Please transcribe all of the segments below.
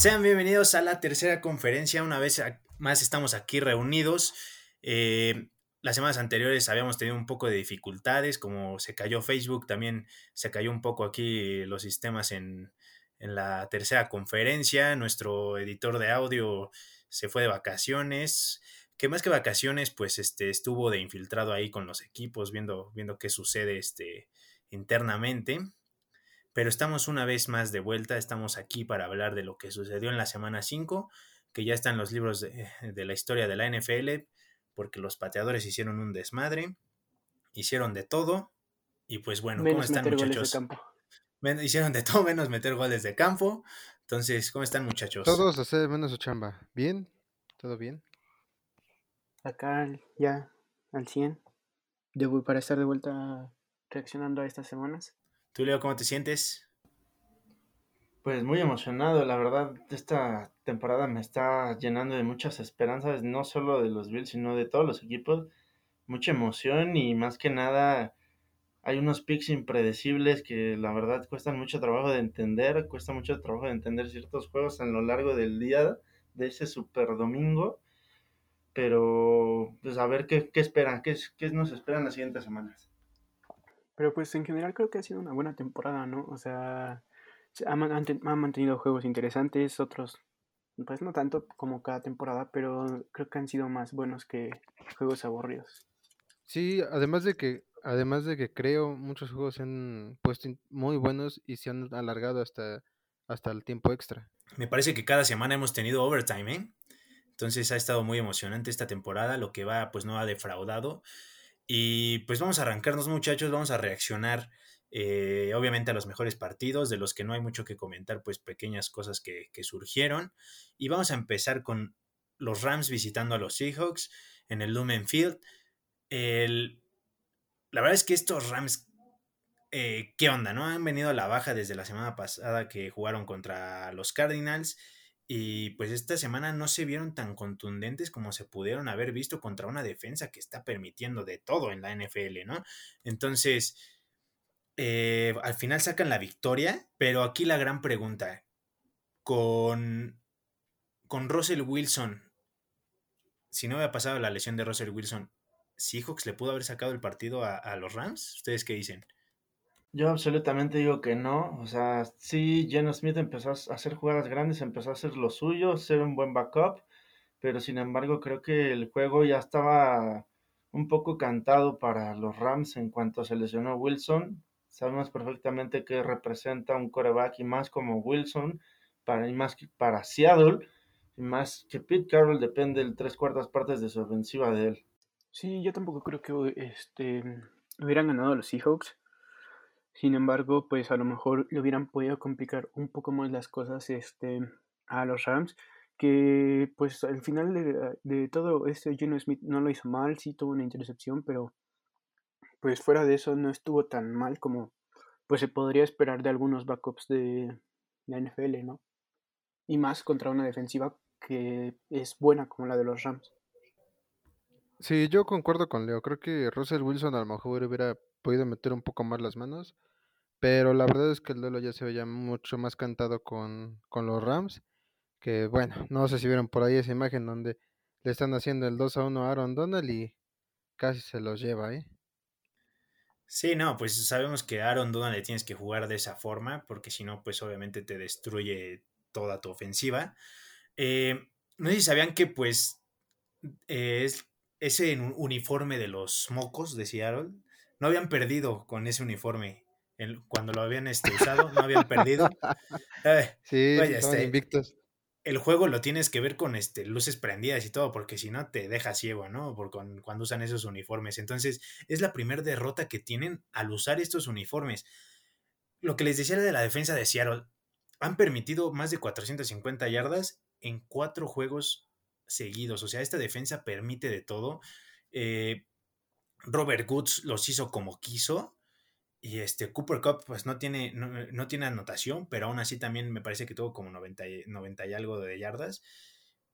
Sean bienvenidos a la tercera conferencia. Una vez más estamos aquí reunidos. Eh, las semanas anteriores habíamos tenido un poco de dificultades, como se cayó Facebook, también se cayó un poco aquí los sistemas en, en la tercera conferencia. Nuestro editor de audio se fue de vacaciones. Que más que vacaciones, pues este, estuvo de infiltrado ahí con los equipos, viendo, viendo qué sucede este, internamente. Pero estamos una vez más de vuelta, estamos aquí para hablar de lo que sucedió en la semana 5, que ya están los libros de, de la historia de la NFL, porque los pateadores hicieron un desmadre, hicieron de todo, y pues bueno, ¿cómo están muchachos? Hicieron de todo menos meter goles de campo. Entonces, ¿cómo están muchachos? Todos hacer menos su chamba. ¿Bien? ¿Todo bien? Acá ya al 100. Debo para estar de vuelta reaccionando a estas semanas. ¿Tú, Leo, cómo te sientes? Pues muy emocionado, la verdad, esta temporada me está llenando de muchas esperanzas, no solo de los Bills, sino de todos los equipos. Mucha emoción y más que nada hay unos picks impredecibles que la verdad cuestan mucho trabajo de entender, cuesta mucho trabajo de entender ciertos juegos a lo largo del día de ese super domingo, pero pues a ver qué, qué esperan, qué, qué nos esperan las siguientes semanas. Pero pues en general creo que ha sido una buena temporada, ¿no? O sea, han, han mantenido juegos interesantes, otros pues no tanto como cada temporada, pero creo que han sido más buenos que juegos aburridos. Sí, además de que además de que creo muchos juegos se han puesto muy buenos y se han alargado hasta, hasta el tiempo extra. Me parece que cada semana hemos tenido overtime, ¿eh? Entonces ha estado muy emocionante esta temporada, lo que va pues no ha defraudado. Y pues vamos a arrancarnos muchachos, vamos a reaccionar eh, obviamente a los mejores partidos, de los que no hay mucho que comentar, pues pequeñas cosas que, que surgieron. Y vamos a empezar con los Rams visitando a los Seahawks en el Lumen Field. El, la verdad es que estos Rams, eh, ¿qué onda? ¿No? Han venido a la baja desde la semana pasada que jugaron contra los Cardinals. Y pues esta semana no se vieron tan contundentes como se pudieron haber visto contra una defensa que está permitiendo de todo en la NFL, ¿no? Entonces, eh, al final sacan la victoria, pero aquí la gran pregunta, con, con Russell Wilson, si no había pasado la lesión de Russell Wilson, Seahawks le pudo haber sacado el partido a, los Rams? ¿Ustedes qué dicen? Yo absolutamente digo que no. O sea, sí, Geno Smith empezó a hacer jugadas grandes, empezó a hacer lo suyo, ser un buen backup, pero sin embargo creo que el juego ya estaba un poco cantado para los Rams en cuanto se lesionó Wilson. Sabemos perfectamente que representa un coreback y más como Wilson, para, y más que para Seattle, y más que Pete Carroll depende de tres cuartas partes de su ofensiva de él. Sí, yo tampoco creo que este, hubieran ganado los Seahawks. Sin embargo, pues a lo mejor le hubieran podido complicar un poco más las cosas este, a los Rams. Que pues al final de, todo, este Geno Smith no lo hizo mal, sí tuvo una intercepción, pero pues fuera de eso no estuvo tan mal como pues se podría esperar de algunos backups de la NFL, ¿no? Y más contra una defensiva que es buena como la de los Rams. Sí, yo concuerdo con Leo. Creo que Russell Wilson a lo mejor hubiera podido meter un poco más las manos. Pero la verdad es que el duelo ya se veía mucho más cantado con, con los Rams. Que bueno, no sé si vieron por ahí esa imagen donde le están haciendo el 2 a 1 a Aaron Donald y casi se los lleva, ¿eh? Sí, no, pues sabemos que Aaron Donald le tienes que jugar de esa forma, porque si no, pues obviamente te destruye toda tu ofensiva. Eh, no sé si sabían que pues eh, es ese uniforme de los mocos de Seattle, no habían perdido con ese uniforme. cuando lo habían este, usado, no habían perdido. Eh, sí, este, invictos. El juego lo tienes que ver con este, luces prendidas y todo, porque si no te deja ciego, ¿no? Por cuando usan esos uniformes. Entonces, es la primera derrota que tienen al usar estos uniformes. Lo que les decía de la defensa de Seattle, han permitido más de 450 yardas en cuatro juegos seguidos. O sea, esta defensa permite de todo. Eh, Robert Goods los hizo como quiso. Y este Cooper Cup pues no tiene, no, tiene anotación, pero aún así también me parece que tuvo como 90 y, 90 y algo de yardas.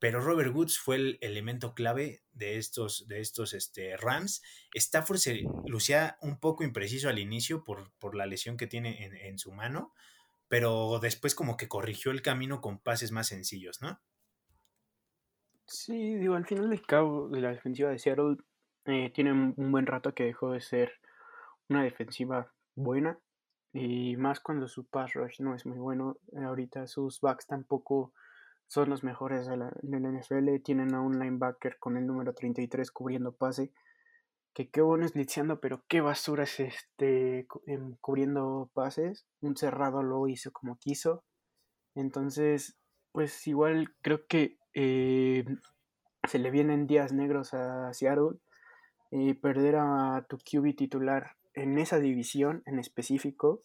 Pero Robert Woods fue el elemento clave de estos, de estos este, Rams. Stafford se lucía un poco impreciso al inicio por, por la lesión que tiene en, en, su mano, pero después como que corrigió el camino con pases más sencillos, ¿no? Sí, digo, al final del cabo de la defensiva de Seattle eh, tiene un buen rato que dejó de ser una defensiva buena y más cuando su pass rush no es muy bueno. ahorita sus backs tampoco son los mejores de la, NFL. Tienen a un linebacker con el número 33 cubriendo pase. Que qué bueno es blitzeando, pero qué basura es este em, cubriendo pases. Un cerrado lo hizo como quiso. Entonces, pues igual creo que eh, se le vienen días negros a Seattle. Y perder a tu QB titular en esa división en específico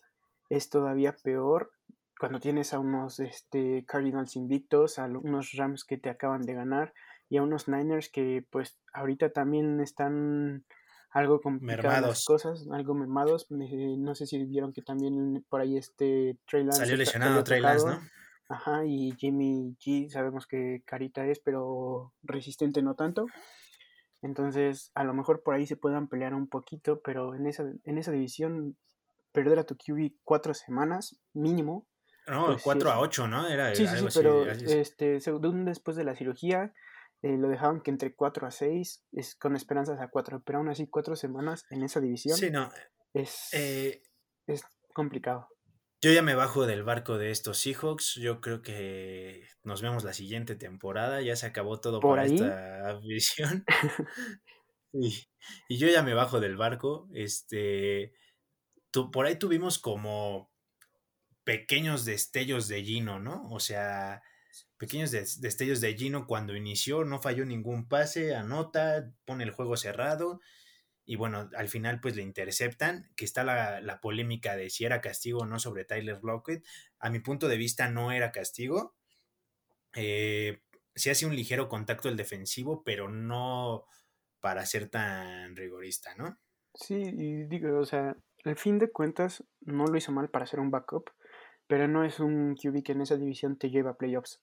es todavía peor cuando tienes a unos este, Cardinals invictos, a unos Rams que te acaban de ganar y a unos Niners que pues ahorita también están algo complicadas las cosas, algo mermados. Eh, no sé si vieron que también por ahí este Trey Lance salió lesionado Trey Lance, ¿no? Ajá, y Jimmy G sabemos que carita es, pero resistente no tanto. Entonces, a lo mejor por ahí se puedan pelear un poquito, pero en esa, en esa división, perder a tu QB cuatro semanas mínimo. No, pues cuatro a ocho, ¿no? Era sí, sí, sí, pero este, después de la cirugía eh, lo dejaban que entre cuatro a seis, es con esperanzas a cuatro, pero aún así cuatro semanas en esa división sí, no. es, eh, es complicado. Yo ya me bajo del barco de estos Seahawks. Yo creo que nos vemos la siguiente temporada. Ya se acabó todo ¿Por esta visión. y, yo ya me bajo del barco. Este, por ahí tuvimos como pequeños destellos de Gino, ¿no? O sea, pequeños destellos de Gino cuando inició, no falló ningún pase, anota, pone el juego cerrado y bueno, al final pues le interceptan, que está la, polémica de si era castigo o no sobre Tyler Lockett. A mi punto de vista no era castigo. Eh, se hace un ligero contacto el defensivo, pero no para ser tan rigorista, ¿no? Sí, y digo, o sea, al fin de cuentas no lo hizo mal para hacer un backup, pero no es un QB que en esa división te lleva a playoffs.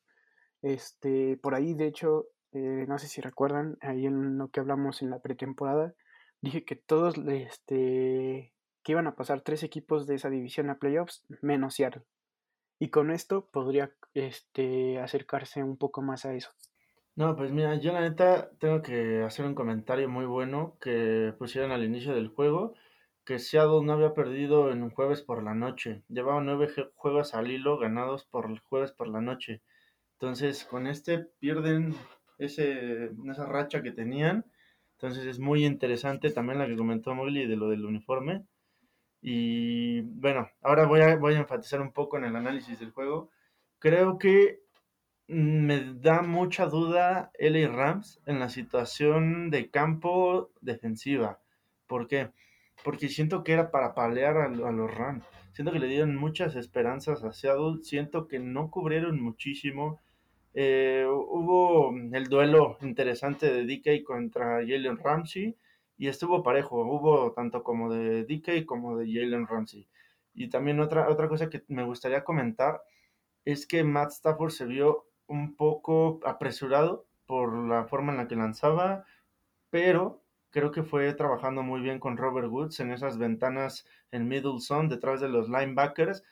Este, por ahí, de hecho, eh, no sé si recuerdan, ahí en lo que hablamos en la pretemporada, dije que todos este, que iban a pasar tres equipos de esa división a playoffs, menos Seattle. Y con esto podría este, acercarse un poco más a eso. No, pues mira, yo la neta tengo que hacer un comentario muy bueno que pusieron al inicio del juego, que Seattle no había perdido en un jueves por la noche. Llevaba nueve juegos al hilo ganados por el jueves por la noche. Entonces, con este pierden ese, esa racha que tenían entonces es muy interesante también la que comentó Mowgli de lo del uniforme. Y bueno, ahora voy a, voy a enfatizar un poco en el análisis del juego. Creo que me da mucha duda LA Rams en la situación de campo defensiva. ¿Por qué? Porque siento que era para palear a, a los Rams. Siento que le dieron muchas esperanzas a Seattle. Siento que no cubrieron muchísimo eh, hubo el duelo interesante de DK contra Jalen Ramsey y estuvo parejo, hubo tanto como de DK como de Jalen Ramsey. Y también otra, otra cosa que me gustaría comentar es que Matt Stafford se vio un poco apresurado por la forma en la que lanzaba, pero creo que fue trabajando muy bien con Robert Woods en esas ventanas en middle zone detrás de los linebackers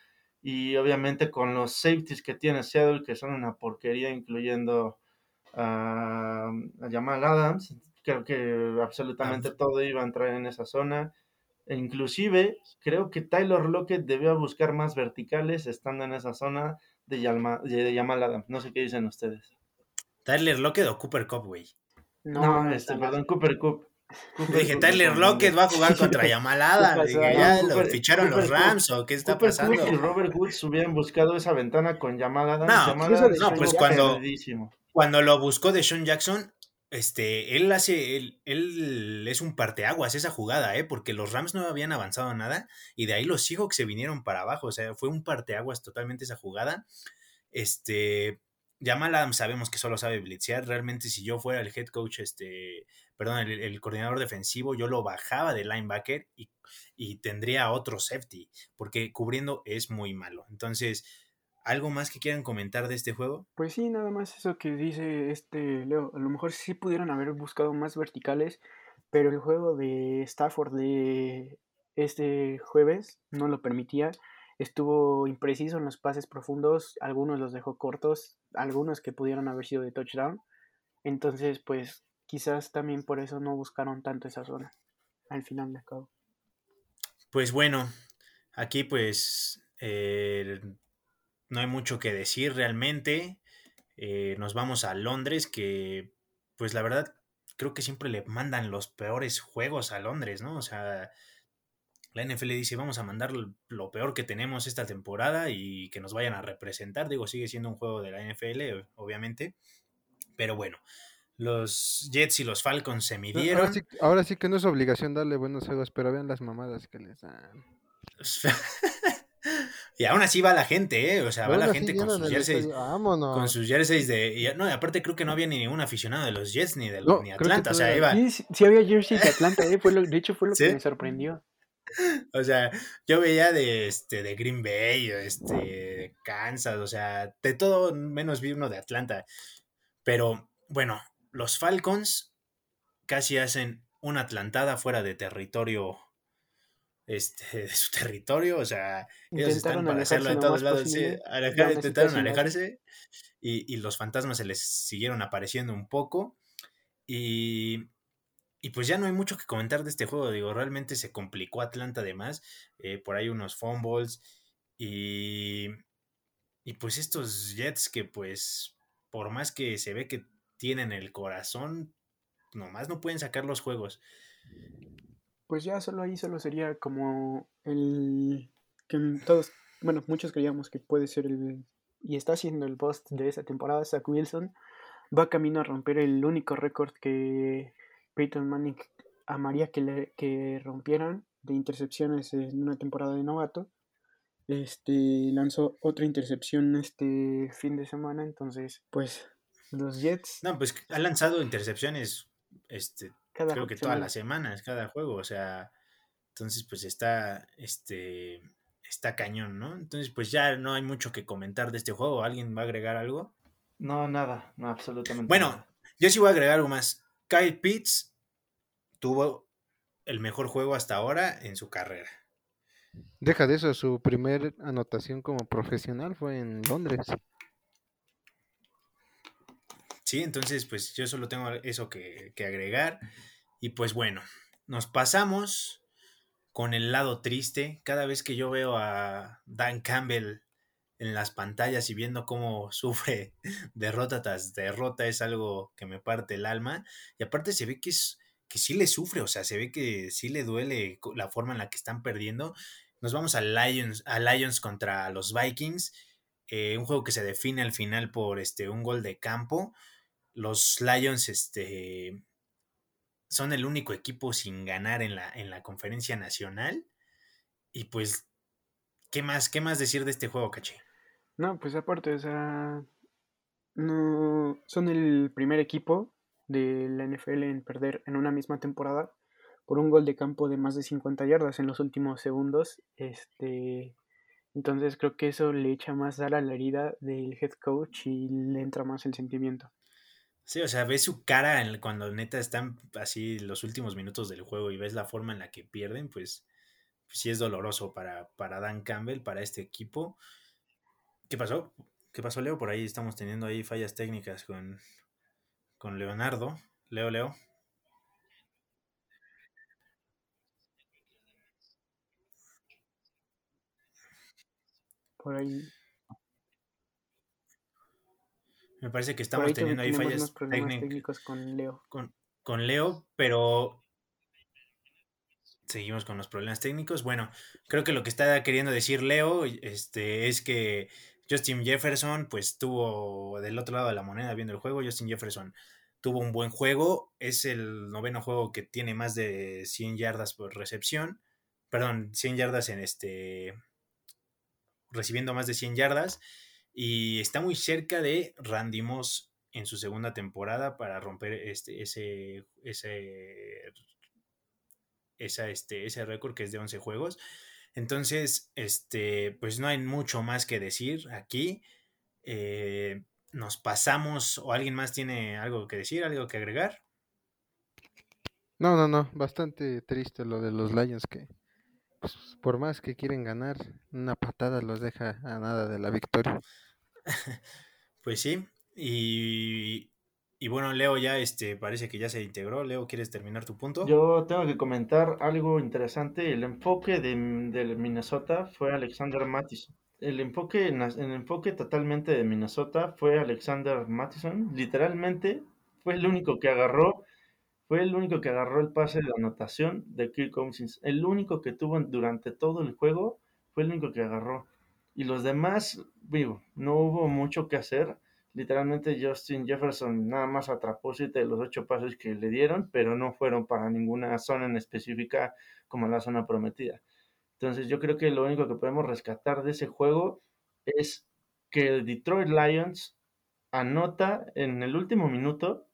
y obviamente con los safeties que tiene Seattle, que son una porquería, incluyendo a, Jamal Adams, creo que absolutamente todo iba a entrar en esa zona. E inclusive creo que Tyler Lockett debió buscar más verticales estando en esa zona de, de Jamal Adams. No sé qué dicen ustedes. Tyler Lockett o Cooper Cup, güey. No, este, perdón, Cooper Cup dije, Tyler Lockett va a jugar contra Yamalada. Dije, ya lo ficharon los Rams o qué está pasando. y Robert Woods hubieran buscado esa ventana con Yamalada. No, no pues cuando, cuando lo buscó de Sean Jackson, este, él hace, él, él, es un parteaguas esa jugada, ¿eh? porque los Rams no habían avanzado nada y de ahí los Seahawks se vinieron para abajo, o sea, fue un parteaguas totalmente esa jugada. Este, Jamal Adams sabemos que solo sabe blitzear. Realmente, si yo fuera el head coach, este, perdón, el, coordinador defensivo, yo lo bajaba de linebacker y, y, tendría otro safety, porque cubriendo es muy malo. Entonces, ¿algo más que quieran comentar de este juego? Pues sí, nada más eso que dice este Leo. A lo mejor sí pudieron haber buscado más verticales, pero el juego de Stafford de este jueves no lo permitía. estuvo impreciso en los pases profundos, algunos los dejó cortos, algunos que pudieron haber sido de touchdown. Entonces, pues quizás también por eso no buscaron tanto esa zona al final de cabo. Pues bueno, aquí pues eh, no hay mucho que decir realmente. Eh, nos vamos a Londres, que pues la verdad creo que siempre le mandan los peores juegos a Londres, ¿no? O sea, la NFL dice, vamos a mandar lo peor que tenemos esta temporada y que nos vayan a representar. Digo, sigue siendo un juego de la NFL, obviamente. Pero bueno, los Jets y los Falcons se midieron. Ahora sí, ahora sí que no es obligación darle buenos juegos, pero vean las mamadas que les dan. y aún así va la gente, ¿eh? O sea, va la gente con sus jerseys. Con sus jerseys de. Y, no, aparte creo que no había ni ningún aficionado de los Jets ni de los, ni Atlanta. O sea, iba. Sí, sí, había jerseys de Atlanta, ¿eh? Fue de hecho, fue lo que me sorprendió. O sea, yo veía de este de Green Bay, este, de Kansas, o sea, de todo menos vi uno de Atlanta. Pero bueno, los Falcons casi hacen una atlantada fuera de territorio este, de su territorio, o sea, ellos están para hacerlo de todos lados, sí, intentaron alejarse y, y, los fantasmas se les siguieron apareciendo un poco y, y, pues ya no hay mucho que comentar de este juego, digo, realmente se complicó Atlanta además, eh, por ahí unos fumbles y, y pues estos Jets que pues por más que se ve que tienen el corazón, nomás no pueden sacar los juegos pues ya solo ahí solo sería como el que todos, bueno, muchos creíamos que puede ser el y está siendo el post de esa temporada, Zach Wilson va camino a romper el único récord que Peyton Manning amaría que, le, que rompieran de intercepciones en una temporada de novato. Este lanzó otra intercepción este fin de semana, entonces, pues los Jets. No, pues ha lanzado intercepciones este creo que todas las semanas, cada juego, o sea, entonces pues está, este, está cañón, ¿no? Entonces pues ya no hay mucho que comentar de este juego, ¿alguien va a agregar algo? No, nada, no, absolutamente Bueno, yo sí voy a agregar algo más. Kyle Pitts tuvo el mejor juego hasta ahora en su carrera. Deja de eso, su primer anotación como profesional fue en Londres. Sí, entonces pues yo solo tengo eso que, agregar. Y pues bueno, nos pasamos con el lado triste. Cada vez que yo veo a Dan Campbell en las pantallas y viendo cómo sufre derrota tras derrota es algo que me parte el alma. Y aparte se ve que es que sí le sufre, o sea, se ve que sí le duele la forma en la que están perdiendo. Nos vamos a Lions, a Lions contra los Vikings, eh, un juego que se define al final por este, un gol de campo los Lions este, son el único equipo sin ganar en la, en la conferencia nacional. Y pues, ¿qué más, ¿qué más decir de este juego, Caché? No, pues aparte, o sea, no son el primer equipo de la NFL en perder en una misma temporada por un gol de campo de más de 50 yardas en los últimos segundos. Este, entonces creo que eso le echa más dar a la herida del head coach y le entra más el sentimiento. Sí, o sea, ves su cara cuando neta están así los últimos minutos del juego y ves la forma en la que pierden, pues, pues, sí es doloroso para, para Dan Campbell, para este equipo. ¿Qué pasó? ¿Qué pasó, Leo? Por ahí estamos teniendo ahí fallas técnicas con, con Leonardo. Leo, Leo. Por ahí me parece que estamos teniendo ahí fallas técnicas con Leo. Con, Leo, pero seguimos con los problemas técnicos. Bueno, creo que lo que está queriendo decir Leo este, es que Justin Jefferson, pues tuvo del otro lado de la moneda viendo el juego. Justin Jefferson tuvo un buen juego. Es el noveno juego que tiene más de 100 yardas por recepción. Perdón, 100 yardas en este. recibiendo más de 100 yardas. Y está muy cerca de Randy Moss en su segunda temporada para romper este, ese, ese, esa, este, ese récord que es de 11 juegos. Entonces, este, pues no hay mucho más que decir aquí. Eh, nos pasamos o alguien más tiene algo que decir, algo que agregar. No, no, no, bastante triste lo de los Lions que, pues, por más que quieren ganar, una patada los deja a nada de la victoria. Pues sí, y, y, bueno, Leo ya este, parece que ya se integró. Leo, ¿quieres terminar tu punto? Yo tengo que comentar algo interesante. El enfoque de, Minnesota fue Alexander Mattison. El enfoque, el enfoque totalmente de Minnesota fue Alexander Mattison. Literalmente fue el único que agarró fue el único que agarró el pase de anotación de Kirk Cousins. El único que tuvo durante todo el juego fue el único que agarró. Y los demás, vivo, no hubo mucho que hacer. Literalmente Justin Jefferson nada más atrapó siete de los ocho pases que le dieron, pero no fueron para ninguna zona en específica como la zona prometida. Entonces yo creo que lo único que podemos rescatar de ese juego es que el Detroit Lions anota en el último minuto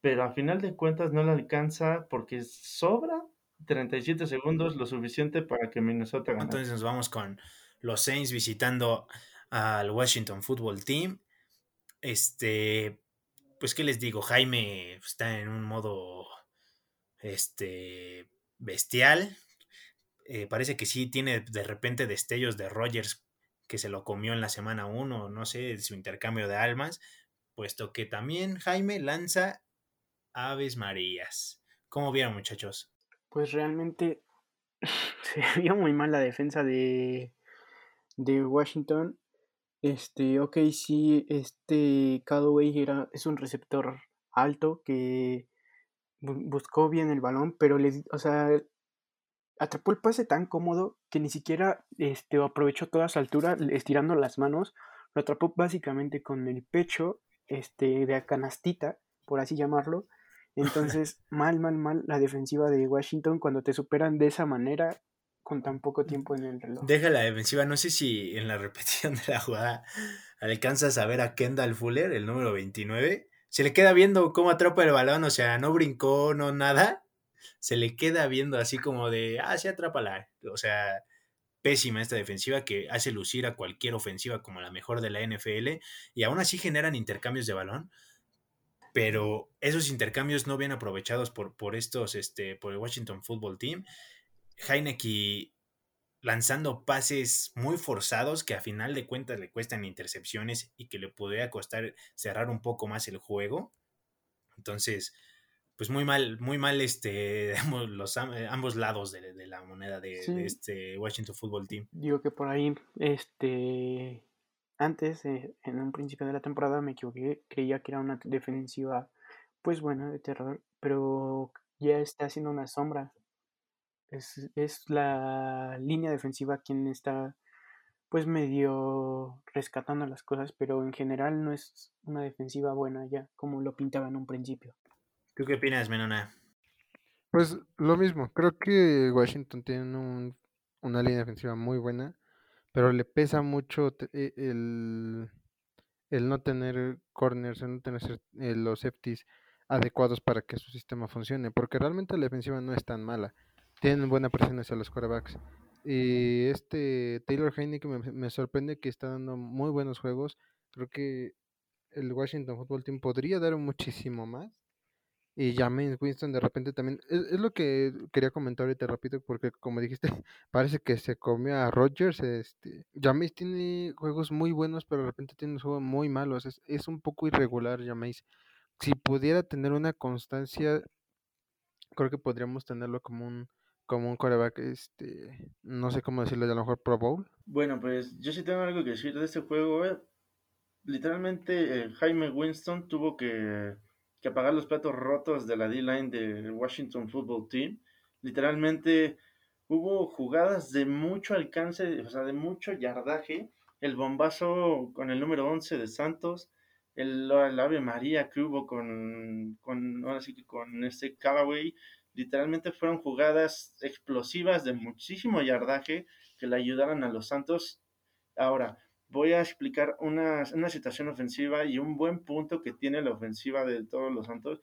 pero a final de cuentas no le alcanza porque sobra 37 segundos lo suficiente para que Minnesota gane. Entonces nos vamos con los Saints visitando al Washington Football Team. Este, pues qué les digo, Jaime está en un modo este bestial. Eh, parece que sí tiene de repente destellos de Rogers que se lo comió en la semana 1, no sé, su intercambio de almas, puesto que también Jaime lanza Aves Marías. ¿Cómo vieron, muchachos? Pues realmente se vio muy mal la defensa de, de Washington. Este, ok, sí, este Callaway era, es un receptor alto que buscó bien el balón, pero le, o sea, atrapó el pase tan cómodo que ni siquiera este, aprovechó toda su altura estirando las manos. Lo atrapó básicamente con el pecho este, de canastita, por así llamarlo, entonces, mal, mal, mal la defensiva de Washington cuando te superan de esa manera con tan poco tiempo en el reloj. Deja la defensiva, no sé si en la repetición de la jugada alcanzas a ver a Kendall Fuller, el número 29. Se le queda viendo cómo atrapa el balón, o sea, no brincó, no nada. Se le queda viendo así como de, ah, sí, atrápala. O sea, pésima esta defensiva que hace lucir a cualquier ofensiva como la mejor de la NFL y aún así generan intercambios de balón pero esos intercambios no bien aprovechados por, por estos, este, por el Washington Football Team. Heineke lanzando pases muy forzados que a final de cuentas le cuestan intercepciones y que le podría costar cerrar un poco más el juego. Entonces, pues muy mal, muy mal este, los, ambos lados de, la moneda de, de, este Washington Football Team. Digo que por ahí, este, antes, eh, en un principio de la temporada, me equivoqué, creía que era una defensiva, pues buena, de terror, pero ya está haciendo una sombra. Es, es la línea defensiva quien está, pues medio rescatando las cosas, pero en general no es una defensiva buena ya, como lo pintaba en un principio. ¿Tú qué opinas, Menona? Pues lo mismo, creo que Washington tiene una línea defensiva muy buena pero le pesa mucho e, el, el no tener corners, el no tener eh, los safeties adecuados para que su sistema funcione, porque realmente la defensiva no es tan mala, tienen buena presión hacia los quarterbacks. Y este Taylor Heineke me, me sorprende que está dando muy buenos juegos. Creo que el Washington Football Team podría dar muchísimo más y James Winston de repente también. Es, lo que quería comentar ahorita rápido, porque como dijiste, parece que se comió a Rogers. Este, James tiene juegos muy buenos, pero de repente tiene juegos muy malos. Es, es un poco irregular James. Si pudiera tener una constancia, creo que podríamos tenerlo como un como un coreback, este, no sé cómo decirlo, a lo mejor Pro Bowl. Bueno, pues yo sí tengo algo que decir de este juego. Literalmente, eh, Jaime Winston tuvo que que apagar los platos rotos de la D-line del Washington Football Team. Literalmente hubo jugadas de mucho alcance, o sea, de mucho yardaje. El bombazo con el número 11 de Santos, el, Ave María que hubo con, con, ahora sí que con este Callaway. Literalmente fueron jugadas explosivas de muchísimo yardaje que le ayudaron a los Santos. Ahora, voy a explicar una, situación ofensiva y un buen punto que tiene la ofensiva de todos los Santos,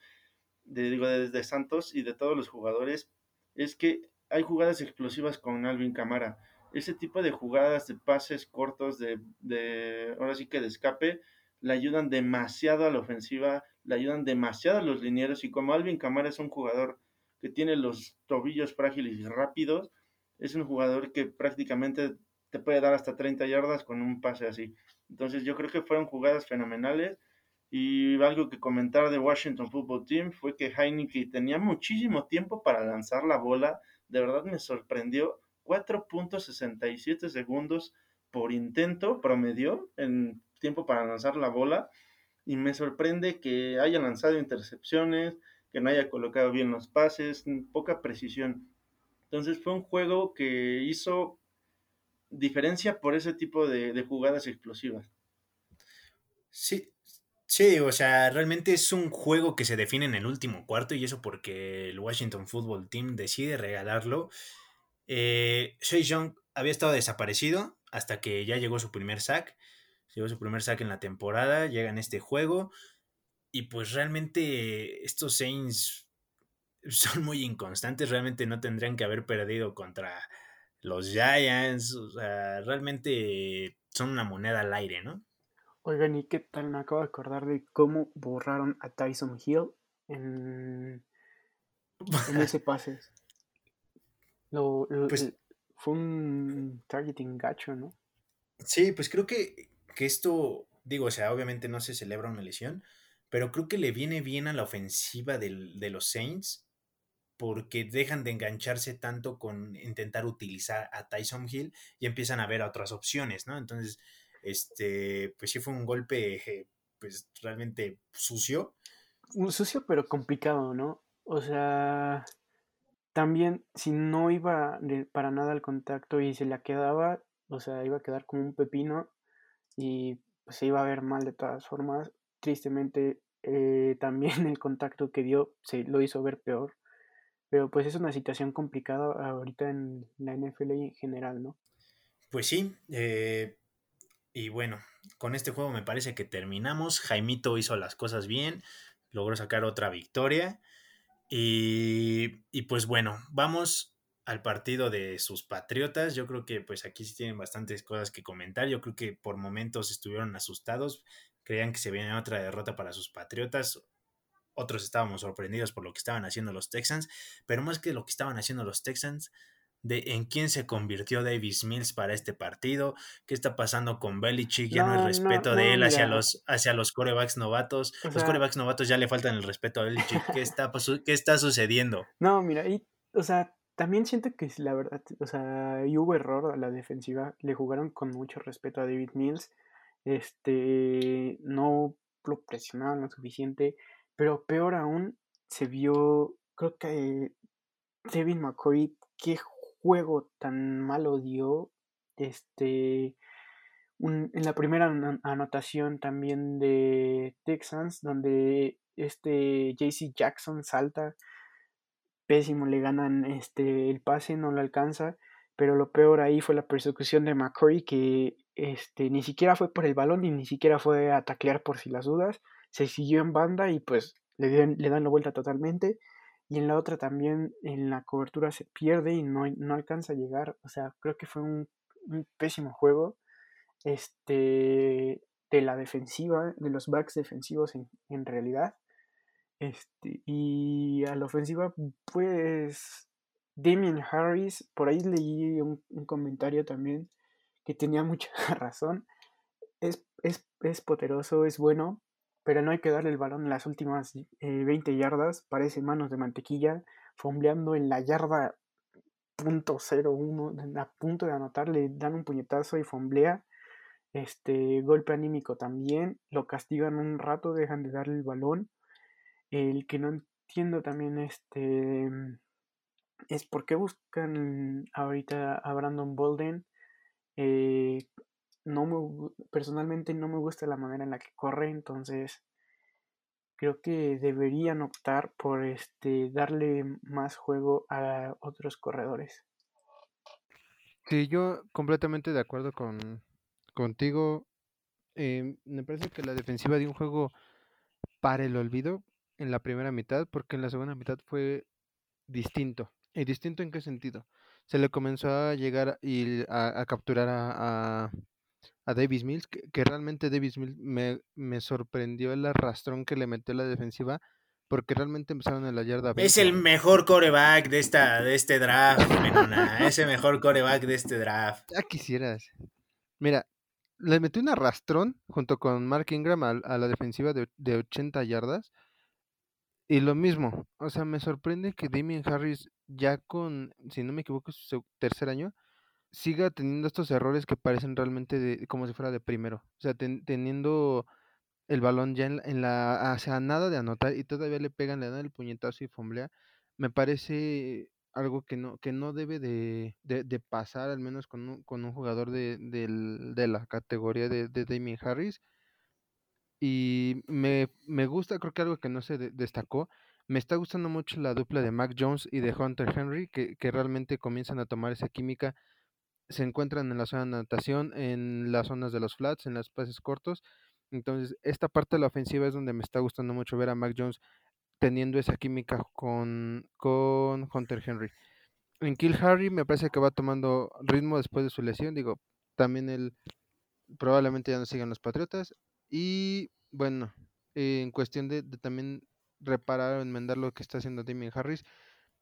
de, digo, desde Santos y de todos los jugadores, es que hay jugadas explosivas con Alvin Camara. Ese tipo de jugadas de pases cortos, de, de ahora sí que de escape, le ayudan demasiado a la ofensiva, le ayudan demasiado a los linieros y como Alvin Camara es un jugador que tiene los tobillos frágiles y rápidos, es un jugador que prácticamente te puede dar hasta 30 yardas con un pase así. Entonces yo creo que fueron jugadas fenomenales. Y algo que comentar de Washington Football Team fue que Heineken tenía muchísimo tiempo para lanzar la bola. De verdad me sorprendió. 4.67 segundos por intento promedio en tiempo para lanzar la bola. Y me sorprende que haya lanzado intercepciones, que no haya colocado bien los pases, poca precisión. Entonces fue un juego que hizo diferencia por ese tipo de, jugadas explosivas. Sí, sí, o sea, realmente es un juego que se define en el último cuarto y eso porque el Washington Football Team decide regalarlo. Eh, Young había estado desaparecido hasta que ya llegó su primer sack. Llegó su primer sack en la temporada, llega en este juego. Y pues realmente estos Saints son muy inconstantes. Realmente no tendrían que haber perdido contra los Giants. O sea, realmente son una moneda al aire, ¿no? Oigan, ¿y qué tal? Me acabo de acordar de cómo borraron a Tyson Hill en, en ese pase. Lo, pues, fue un targeting gacho, ¿no? Sí, pues creo que, que esto, digo, o sea, obviamente no se celebra una lesión, pero creo que le viene bien a la ofensiva del, de los Saints porque dejan de engancharse tanto con intentar utilizar a Tyson Hill y empiezan a ver otras opciones, ¿no? Entonces, este, pues sí fue un golpe, pues realmente sucio. Un sucio pero complicado, ¿no? O sea, también si no iba para nada al contacto y se la quedaba, o sea, iba a quedar como un pepino y pues, se iba a ver mal de todas formas. Tristemente, eh, también el contacto que dio se lo hizo ver peor. Pero pues es una situación complicada ahorita en la NFL en general, ¿no? Pues sí, eh, y bueno, con este juego me parece que terminamos. Jaimito hizo las cosas bien, logró sacar otra victoria. Y, y pues bueno, vamos al partido de sus patriotas. Yo creo que pues aquí sí tienen bastantes cosas que comentar. Yo creo que por momentos estuvieron asustados, creían que se venía otra derrota para sus patriotas. Otros estábamos sorprendidos por lo que estaban haciendo los Texans, pero más que lo que estaban haciendo los Texans, de en quién se convirtió Davis Mills para este partido, qué está pasando con Belichick, ya no, hay respeto de él hacia los, hacia los corebacks novatos, los corebacks novatos ya le faltan el respeto a Belichick, ¿qué está, qué está sucediendo? No, mira, y, o sea, también siento que la verdad, o sea, y hubo error a la defensiva, le jugaron con mucho respeto a David Mills, este, no lo presionaron lo suficiente, pero peor aún, se vio, creo que Devin McCoy, qué juego tan malo dio. Este, en la primera anotación también de Texans, donde este JC Jackson salta, pésimo, le ganan este, el pase, no lo alcanza. Pero lo peor ahí fue la persecución de McCoy, que este, ni siquiera fue por el balón y ni siquiera fue a taclear por si las dudas se siguió en banda y pues le, le dan la vuelta totalmente. Y en la otra también en la cobertura se pierde y no, no alcanza a llegar. O sea, creo que fue un, pésimo juego este, de la defensiva, de los backs defensivos en, en realidad. Este, y a la ofensiva, pues Damien Harris, por ahí leí un, comentario también que tenía mucha razón. Es, es, es poderoso, es bueno, pero no hay que darle el balón en las últimas 20 eh, yardas, parece manos de mantequilla, fombleando en la yarda punto .01, a punto de anotar, le dan un puñetazo y fomblea, este golpe anímico también, lo castigan un rato, dejan de darle el balón, el que no entiendo también este es por qué buscan ahorita a Brandon Bolden, eh, no me, personalmente no me gusta la manera en la que corre, entonces creo que deberían optar por este darle más juego a otros corredores. Sí, yo completamente de acuerdo con contigo. Eh, me parece que la defensiva dio un juego para el olvido en la primera mitad, porque en la segunda mitad fue distinto. ¿Y distinto en qué sentido? Se le comenzó a llegar y a, capturar a, a Davis Mills, que, realmente Davis Mills me, me, sorprendió el arrastrón que le metió la defensiva porque realmente empezaron en la yarda Es el mejor coreback de, esta, de este draft, Menona. es el mejor coreback de este draft. Ya quisieras. Mira, le metí un arrastrón junto con Mark Ingram a, la defensiva de, de, 80 yardas. Y lo mismo, o sea, me sorprende que Damien Harris ya con, si no me equivoco, su tercer año, siga teniendo estos errores que parecen realmente de, como si fuera de primero. O sea, teniendo el balón ya en, la, o sea, nada de anotar y todavía le pegan, le dan el puñetazo y fomblea. Me parece algo que no, que no debe de, de, pasar, al menos con un, con un jugador de, de, la categoría de, de Damien Harris. Y me, me, gusta, creo que algo que no se destacó, me está gustando mucho la dupla de Mac Jones y de Hunter Henry, que, que realmente comienzan a tomar esa química se encuentran en la zona de natación, en las zonas de los flats, en los pases cortos. Entonces, esta parte de la ofensiva es donde me está gustando mucho ver a Mac Jones teniendo esa química con, con Hunter Henry. En Kill Harry me parece que va tomando ritmo después de su lesión. Digo, también él probablemente ya no sigan los Patriotas. Y bueno, en cuestión de, también reparar o enmendar lo que está haciendo Damien Harris,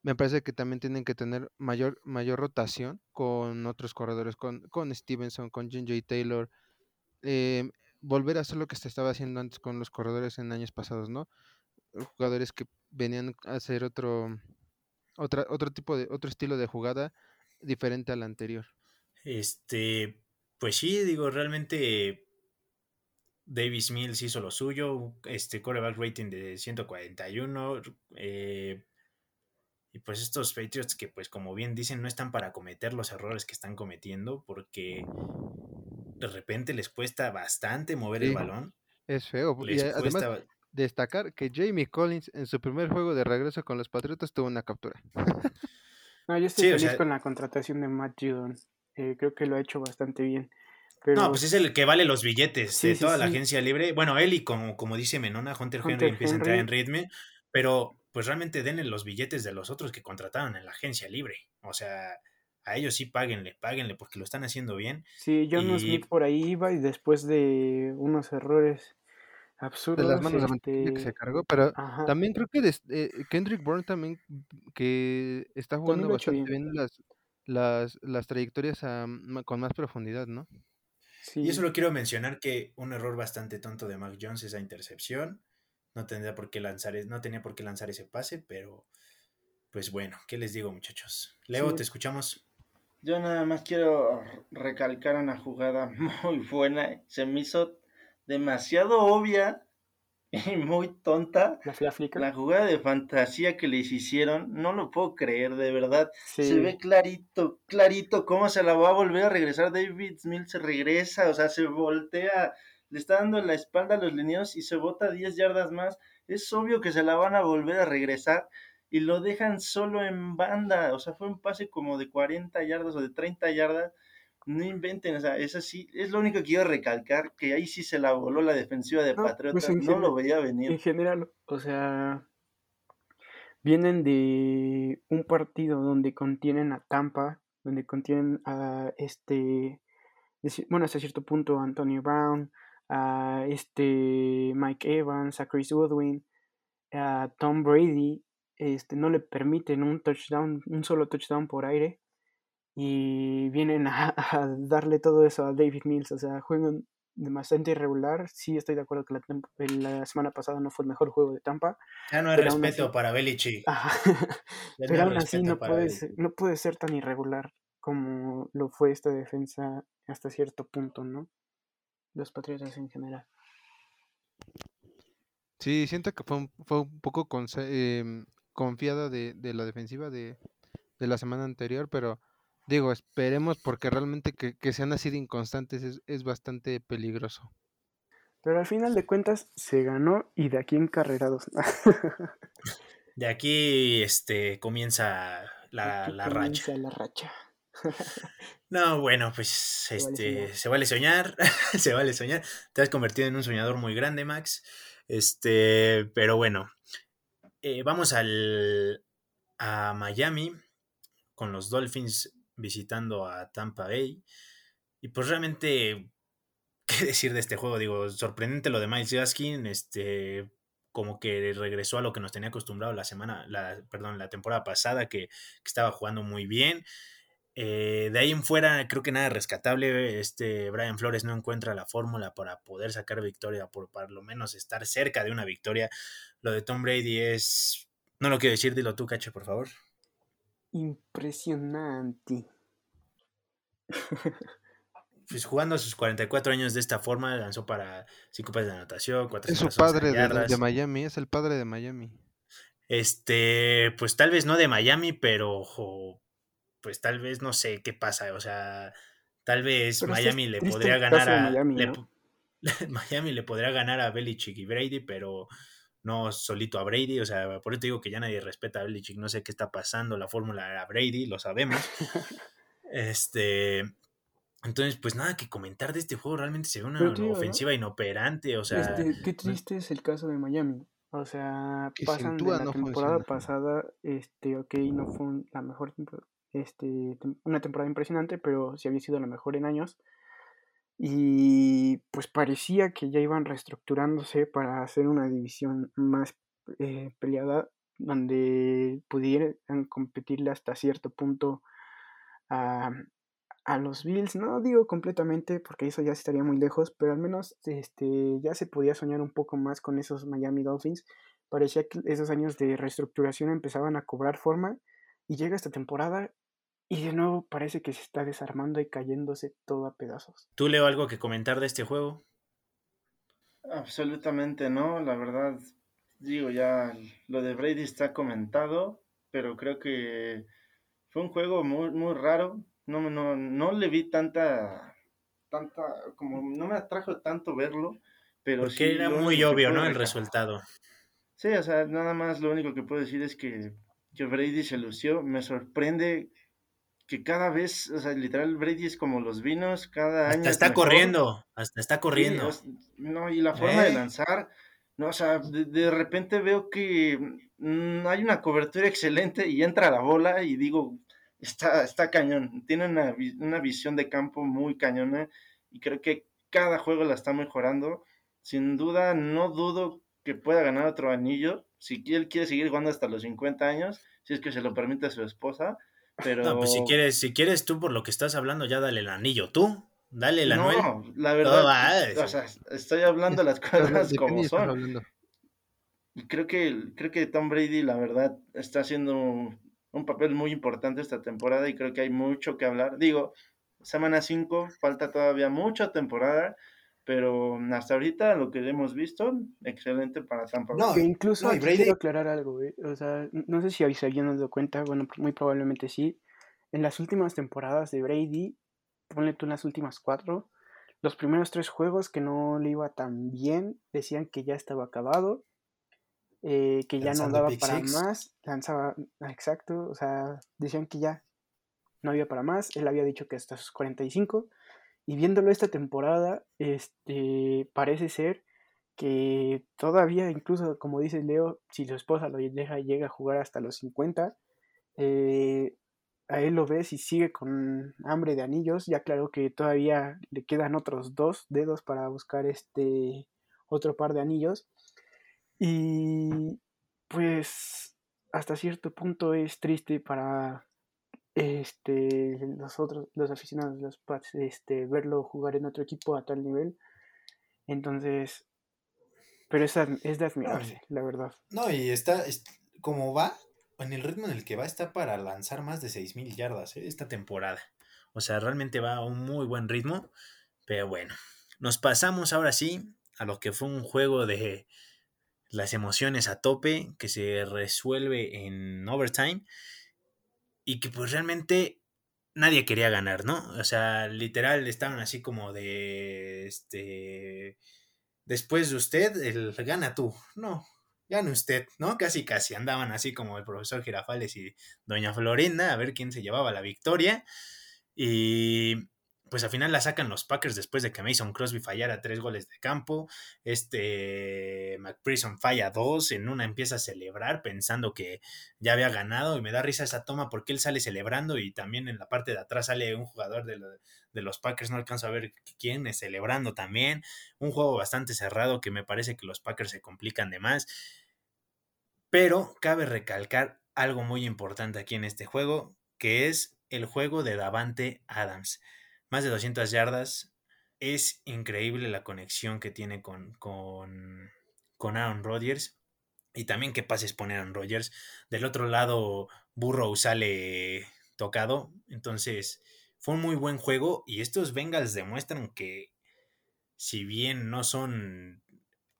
me parece que también tienen que tener mayor, mayor rotación con otros corredores, con, con Stevenson, con J. Taylor, eh, volver a hacer lo que se estaba haciendo antes con los corredores en años pasados, ¿no? Jugadores que venían a hacer otro, otra, otro tipo de, otro estilo de jugada diferente al anterior. Este, pues sí, digo, realmente Davis Mills hizo lo suyo, este coreback rating de 141, eh, y pues estos Patriots que pues como bien dicen no están para cometer los errores que están cometiendo porque de repente les cuesta bastante mover el balón. Es feo. y además destacar que Jamie Collins en su primer juego de regreso con los Patriotas tuvo una captura. no, yo estoy feliz con la contratación de Matt Judon. Eh, creo que lo ha hecho bastante bien. No, pues es el que vale los billetes de toda la agencia libre. Bueno, él y como, como dice Menona, Hunter, Henry empieza a entrar en ritmo, pero pues realmente denle los billetes de los otros que contrataron en la agencia libre. O sea, a ellos sí páguenle, páguenle porque lo están haciendo bien. Sí, John Smith por ahí iba y después de unos errores absurdos. De las manos de que se este, cargó, pero también creo que eh, Kendrick Bourne también que está jugando bastante bien, las, las, las trayectorias con más profundidad, ¿no? Sí. Y eso lo quiero mencionar que un error bastante tonto de Mac Jones esa intercepción no tendría por qué lanzar, no tenía por qué lanzar ese pase, pero pues bueno, ¿qué les digo muchachos? Leo, te escuchamos. Yo nada más quiero recalcar una jugada muy buena, se me hizo demasiado obvia muy tonta. La, jugada de fantasía que les hicieron, no lo puedo creer, de verdad. Se ve clarito, clarito cómo se la va a volver a regresar. David Smith se regresa, o sea, se voltea le está dando la espalda a los lineos y se bota 10 yardas más, es obvio que se la van a volver a regresar y lo dejan solo en banda, o sea, fue un pase como de 40 yardas o de 30 yardas, no inventen, o sea, es así, es lo único que quiero recalcar, que ahí sí se la voló la defensiva de pues, Patriotas, no lo veía venir. En general, o sea, vienen de un partido donde contienen a Tampa, donde contienen a este, bueno, hasta cierto punto a Antonio Brown, a este Mike Evans, a Chris Woodwin, a Tom Brady, este, no le permiten un touchdown, un solo touchdown por aire y vienen a, darle todo eso a David Mills, o sea, juegan demasiado irregular. Sí, estoy de acuerdo que la, semana pasada no fue el mejor juego de Tampa. Ya no hay respeto para Belichick. pero aún así no puede, ser, no puede ser tan irregular como lo fue esta defensa hasta cierto punto, ¿no? los Patriotas en general. Sí, siento que fue un, fue un poco em, confiada de, la defensiva de, la semana anterior, pero digo, esperemos porque realmente que, que sean así de inconstantes es, bastante peligroso. Pero al final de cuentas se ganó y de aquí encarrerados. de aquí este comienza la, la comienza La racha. No, bueno, pues este, se vale soñar, se vale soñar. Te has convertido en un soñador muy grande, Max. Este, pero bueno, eh, vamos al, a Miami con los Dolphins visitando a Tampa Bay. Y pues realmente, ¿qué decir de este juego? Digo, sorprendente lo de Miles Gaskin, este, como que regresó a lo que nos tenía acostumbrado la semana, la, perdón, la temporada pasada, que, estaba jugando muy bien. Eh, de ahí en fuera, creo que nada rescatable. Este Brian Flores no encuentra la fórmula para poder sacar victoria, por, por lo menos estar cerca de una victoria. Lo de Tom Brady es. No lo quiero decir, dilo tú, Cache, por favor. Impresionante. pues jugando a sus 44 años de esta forma, lanzó para 5 pases de anotación, 4 Es su padre de, Miami, es el padre de Miami. Este, pues tal vez no de Miami, pero pues tal vez no sé qué pasa, o sea, tal vez Miami le podría ganar a Miami, le, podría ganar a Belichick y Brady, pero no solito a Brady, o sea, por eso te digo que ya nadie respeta a Belichick, no sé qué está pasando, la fórmula era Brady, lo sabemos. este, entonces, pues nada que comentar de este juego, realmente se ve una ofensiva inoperante, o sea... Este, qué triste es el caso de Miami. O sea, pasan de la temporada pasada, este, ok, no fue la mejor, este, una temporada impresionante, pero sí había sido la mejor en años. Y pues parecía que ya iban reestructurándose para hacer una división más eh, peleada, donde pudieran competirle hasta cierto punto a, a los Bills, no digo completamente porque eso ya estaría muy lejos, pero al menos este, ya se podía soñar un poco más con esos Miami Dolphins. Parecía que esos años de reestructuración empezaban a cobrar forma y llega esta temporada y de nuevo parece que se está desarmando y cayéndose todo a pedazos. ¿Tú leo algo que comentar de este juego? Absolutamente no, la verdad, digo ya, lo de Brady está comentado, pero creo que fue un juego muy, muy raro, no, no, no le vi tanta, tanta, como no me atrajo tanto verlo, pero Porque sí, era muy obvio, ¿no? El resultado. Sí, o sea, nada más lo único que puedo decir es que, que Brady se lució. Me sorprende que cada vez, o sea, literal, Brady es como los vinos, cada año. Hasta está corriendo, hasta está corriendo. no, y la forma de ¿Eh? lanzar, no, o sea, de, repente veo que mm, hay una cobertura excelente y entra la bola y digo, está, está cañón. Tiene una, una visión de campo muy cañona y creo que cada juego la está mejorando. Sin duda, no dudo que pueda ganar otro anillo. Si él quiere seguir jugando hasta los 50 años, si es que se lo permite a su esposa. Pero... No, pues si quieres, si quieres tú por lo que estás hablando, ya dale el anillo tú. Dale el anillo. No, la verdad, o sea, estoy hablando las cosas como son. Y creo que, creo que Tom Brady, la verdad, está haciendo un papel muy importante esta temporada y creo que hay mucho que hablar. Digo, semana 5, falta todavía mucha temporada, pero hasta ahorita lo que hemos visto, excelente para Tampa Bay. No, incluso no, quiero aclarar algo, o sea, no sé si habéis alguien dado cuenta, bueno, muy probablemente sí. En las últimas temporadas de Brady, ponle tú en las últimas cuatro, los primeros tres juegos que no le iba tan bien, decían que ya estaba acabado eh, que ya no daba para más, lanzaba, ah, exacto, o sea, decían que ya no había para más, él había dicho que hasta sus 45, y viéndolo esta temporada, este, parece ser que todavía, incluso como dice Leo, si su esposa lo deja llega a jugar hasta los 50, eh, a él lo ves y sigue con hambre de anillos, ya claro que todavía le quedan otros dos dedos para buscar este otro par de anillos, y pues hasta cierto punto es triste para este los otros los aficionados los Pats este verlo jugar en otro equipo a tal nivel. Entonces pero es, es de admirarse la verdad. No y está como va en el ritmo en el que va está para lanzar más de 6000 yardas ¿eh? esta temporada. O sea realmente va a un muy buen ritmo pero bueno nos pasamos ahora sí a lo que fue un juego de las emociones a tope, que se resuelve en overtime y que pues realmente nadie quería ganar, ¿no? O sea, literal estaban así como de, este, después de usted, el gana tú, no, gane usted, ¿no? Casi, casi andaban así como el profesor Girafales y doña Florinda a ver quién se llevaba la victoria y pues al final la sacan los Packers después de que Mason Crosby fallara tres goles de campo. Este McPherson falla dos, en una empieza a celebrar pensando que ya había ganado y me da risa esa toma porque él sale celebrando y también en la parte de atrás sale un jugador de, los Packers, no alcanzo a ver quién es celebrando también. Un juego bastante cerrado que me parece que los Packers se complican de más. Pero cabe recalcar algo muy importante aquí en este juego, que es el juego de Davante Adams más de 200 yardas. Es increíble la conexión que tiene con, con, con Aaron Rodgers. Y también qué pases pone Aaron Rodgers. Del otro lado, Burrow sale tocado. Entonces, fue un muy buen juego. Y estos Bengals demuestran que, si bien no son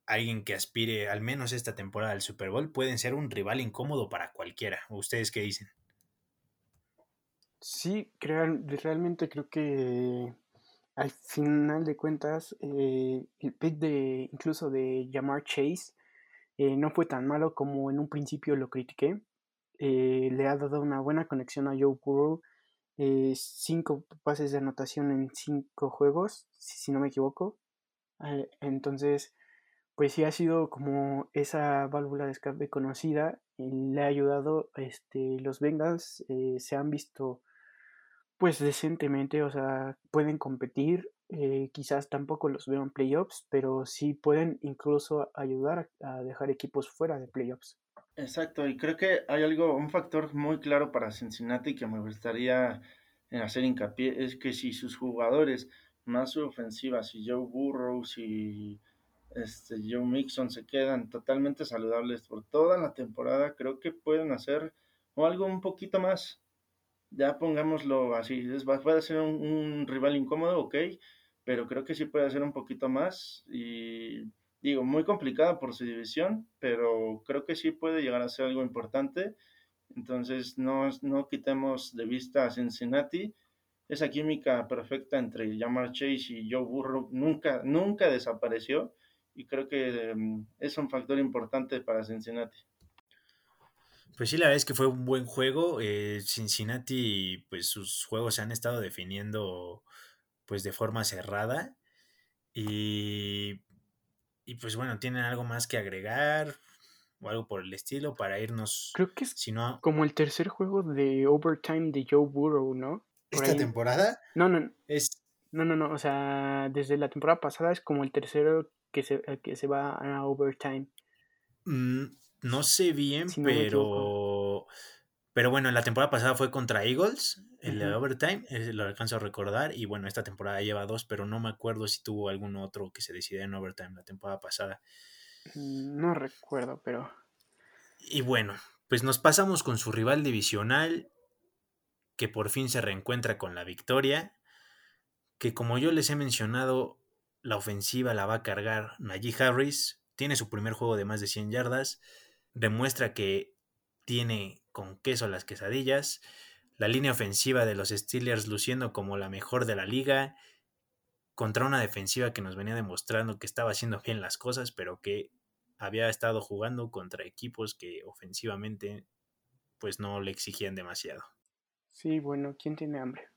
alguien que aspire al menos esta temporada al Super Bowl, pueden ser un rival incómodo para cualquiera. ¿Ustedes qué dicen? Sí, realmente creo que al final de cuentas eh, el pick de incluso de Jamar Chase eh, no fue tan malo como en un principio lo critiqué. Eh, le ha dado una buena conexión a Joe Burrow. cinco pases de anotación en cinco juegos, si, no me equivoco. entonces, pues sí ha sido como esa válvula de escape conocida le ha ayudado. Este, los Bengals se han visto pues decentemente, o sea, pueden competir, eh, quizás tampoco los veo en playoffs, pero sí pueden incluso ayudar a dejar equipos fuera de playoffs. Exacto, y creo que hay algo, un factor muy claro para Cincinnati que me gustaría eh, hacer hincapié, es que si sus jugadores más su ofensiva, si Joe Burrow, si este, Joe Mixon se quedan totalmente saludables por toda la temporada, creo que pueden hacer algo un poquito más ya pongámoslo así, es, puede ser un, rival incómodo, ok, pero creo que sí puede ser un poquito más y digo, muy complicado por su división, pero creo que sí puede llegar a ser algo importante. Entonces, no, no quitemos de vista a Cincinnati. Esa química perfecta entre Jamar Chase y Joe Burrow nunca, nunca desapareció y creo que mm, es un factor importante para Cincinnati. Pues sí, la verdad es que fue un buen juego. Eh, Cincinnati, pues sus juegos se han estado definiendo pues de forma cerrada. Y, y pues bueno, ¿tienen algo más que agregar? O algo por el estilo para irnos. Creo que es como el tercer juego de overtime de Joe Burrow, ¿no? ¿Esta temporada? No, no. Es... No, no, no. O sea, desde la temporada pasada es como el tercero que se, que se va a overtime. Mm, no sé bien, pero. Pero bueno, la temporada pasada fue contra Eagles, el de Overtime, lo alcanzo a recordar. Y bueno, esta temporada lleva dos, pero no me acuerdo si tuvo algún otro que se decidió en Overtime la temporada pasada. Mm, no recuerdo, pero. Y bueno, pues nos pasamos con su rival divisional, que por fin se reencuentra con la victoria. Que como yo les he mencionado, la ofensiva la va a cargar Najee Harris. Tiene su primer juego de más de 100 yardas demuestra que tiene con queso las quesadillas, la línea ofensiva de los Steelers luciendo como la mejor de la liga, contra una defensiva que nos venía demostrando que estaba haciendo bien las cosas, pero que había estado jugando contra equipos que ofensivamente pues no le exigían demasiado. Sí, bueno, ¿quién tiene hambre?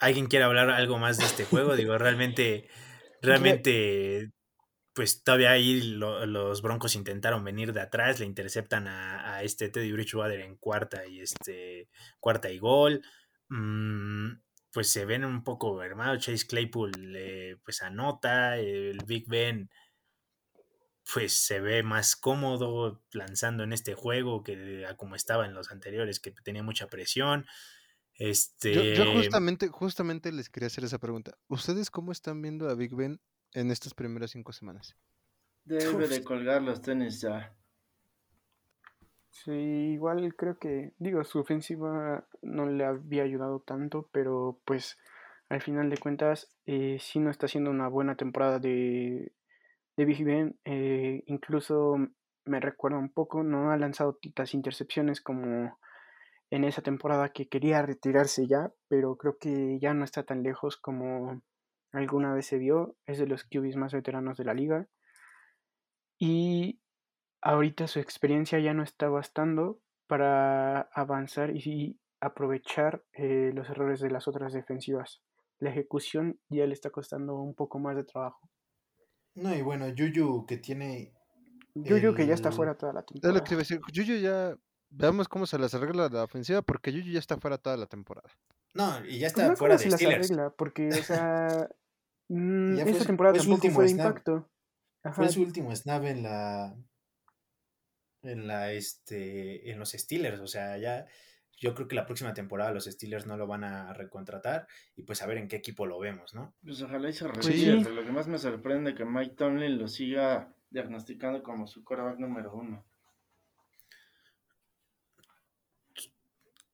¿Alguien quiere hablar algo más de este juego? Digo, realmente, realmente pues todavía ahí los Broncos intentaron venir de atrás, le interceptan a, este Teddy Bridgewater en cuarta y este cuarta y gol. Mm, pues se ven un poco hermano. Chase Claypool pues anota, el Big Ben pues se ve más cómodo lanzando en este juego que como estaba en los anteriores, que tenía mucha presión. Este... Yo, yo, justamente, justamente les quería hacer esa pregunta. ¿Ustedes cómo están viendo a Big Ben en estas primeras cinco semanas. Debe de colgar los tenis ya. Sí, igual creo que, digo, su ofensiva no le había ayudado tanto, pero pues al final de cuentas eh, sí no está haciendo una buena temporada de, de Big Ben. Eh, incluso me recuerda un poco, no ha lanzado tantas intercepciones como en esa temporada que quería retirarse ya, pero creo que ya no está tan lejos como alguna vez se vio, es de los QBs más veteranos de la liga. Y ahorita su experiencia ya no está bastando para avanzar y aprovechar eh, los errores de las otras defensivas. La ejecución ya le está costando un poco más de trabajo. No, y bueno, Yuyu que tiene. Yuyu que ya está el- fuera toda la Es lo temporada. que te iba a decir. Yuyu ya. Veamos cómo se les arregla la ofensiva, porque Yuyu ya está fuera toda la temporada. No, y ya está no fuera de se las Steelers. arregla, porque, o sea, mm, Ya fue temporada fue su tampoco último fue de snap. impacto. Fue su último snap en la. En la, este. En los Steelers. O sea, ya. Yo creo que la próxima temporada los Steelers no lo van a recontratar. Y pues a ver en qué equipo lo vemos, ¿no? Pues ojalá y se Pues retire, sí. pero lo que más me sorprende es que Mike Tomlin lo siga diagnosticando como su quarterback número uno.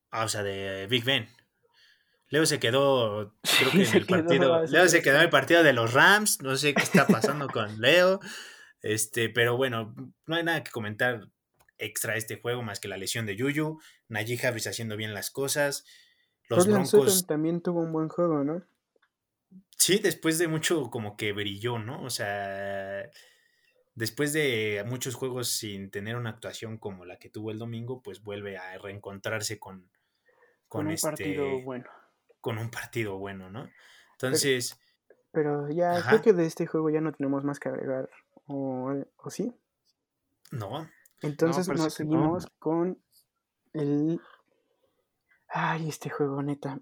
Ah, o sea, de Big Ben. Leo se quedó, creo que en el partido. Leo se de- quedó en el partido de los Rams. No sé qué está pasando con Leo. Este, pero bueno, no hay nada que comentar extra este juego más que la lesión de Yuyu. Najee Harris haciendo bien las cosas. Los Sutton Broncos, también tuvo un buen juego, ¿no? sí, después de mucho como que brilló, ¿no? O sea, después de muchos juegos sin tener una actuación como la que tuvo el domingo, pues vuelve a reencontrarse con, Con, con, un este, partido bueno. Con un partido bueno, ¿no? Entonces, Pero ya Ajá. creo que de este juego ya no tenemos más que agregar. ¿O, o sí? no, Entonces parece nos no. seguimos con el... Ay, este juego, neta.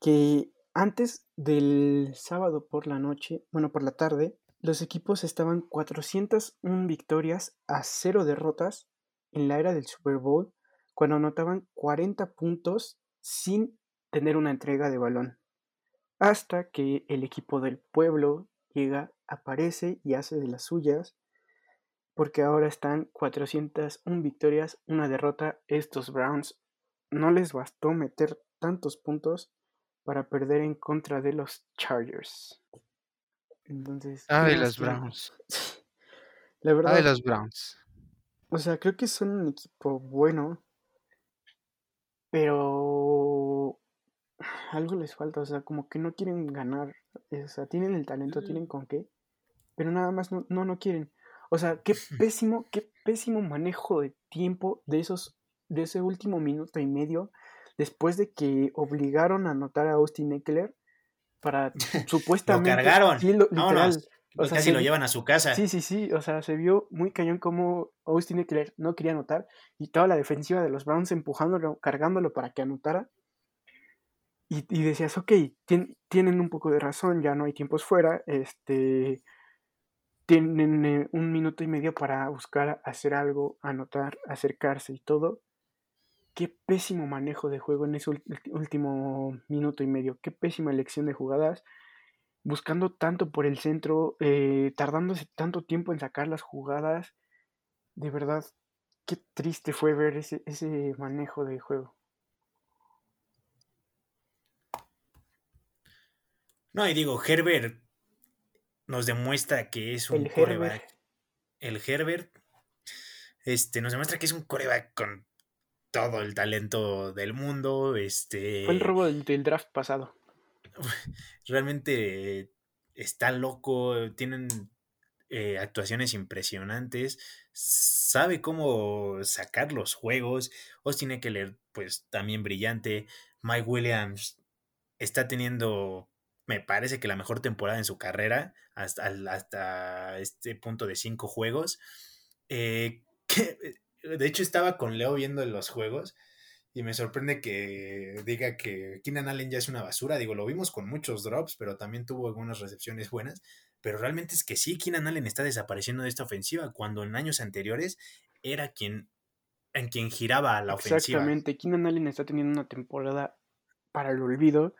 Que antes del sábado por la noche, bueno, por la tarde, los equipos estaban 401 victorias a 0 derrotas en la era del Super Bowl, cuando anotaban 40 puntos sin tener una entrega de balón. Hasta que el equipo del pueblo llega, aparece y hace de las suyas porque ahora están 401 victorias, una derrota. Estos Browns no les bastó meter tantos puntos para perder en contra de los Chargers. Entonces, ¿qué Ay, más los? Browns. La verdad, Ay, los Browns. o sea, creo que son un equipo bueno, pero algo les falta, o sea, como que no quieren ganar, o sea, tienen el talento, tienen con qué, pero nada más no, no, no quieren. O sea, qué pésimo, qué pésimo manejo de tiempo de esos, de ese último minuto y medio, después de que obligaron a anotar a Austin Eckler para lo supuestamente cargaron. sí, lo- literal, o sea, casi se lo llevan a su casa. Sí, sí, sí, o sea, se vio muy cañón como Austin Eckler no quería anotar y toda la defensiva de los Browns empujándolo, cargándolo para que anotara. Y, y decías, ok, tien- tienen un poco de razón, ya no hay tiempos fuera, este, tienen eh, un minuto y medio para buscar hacer algo, anotar, acercarse y todo. Qué pésimo manejo de juego en ese último minuto y medio, qué pésima elección de jugadas buscando tanto por el centro, eh, tardándose tanto tiempo en sacar las jugadas. De verdad, qué triste fue ver ese, ese manejo de juego. No, y digo, Herbert nos demuestra que es un El coreback. Herbert. El Herbert este, nos demuestra que es un coreback con todo el talento del mundo. Este, Fue el robo del, del draft pasado. realmente está loco, tienen eh, actuaciones impresionantes, sabe cómo sacar los juegos, Austin Eckler pues también brillante, Mike Williams está teniendo, me parece que la mejor temporada en su carrera, hasta, hasta este punto de cinco juegos, eh, que, de hecho estaba con Leo viendo los juegos y me sorprende que diga que Keenan Allen ya es una basura. Digo, lo vimos con muchos drops, pero también tuvo algunas recepciones buenas. Pero realmente es que sí, Keenan Allen está desapareciendo de esta ofensiva, cuando en años anteriores era quien en quien giraba la ofensiva. Exactamente, Keenan Allen está teniendo una temporada para el olvido.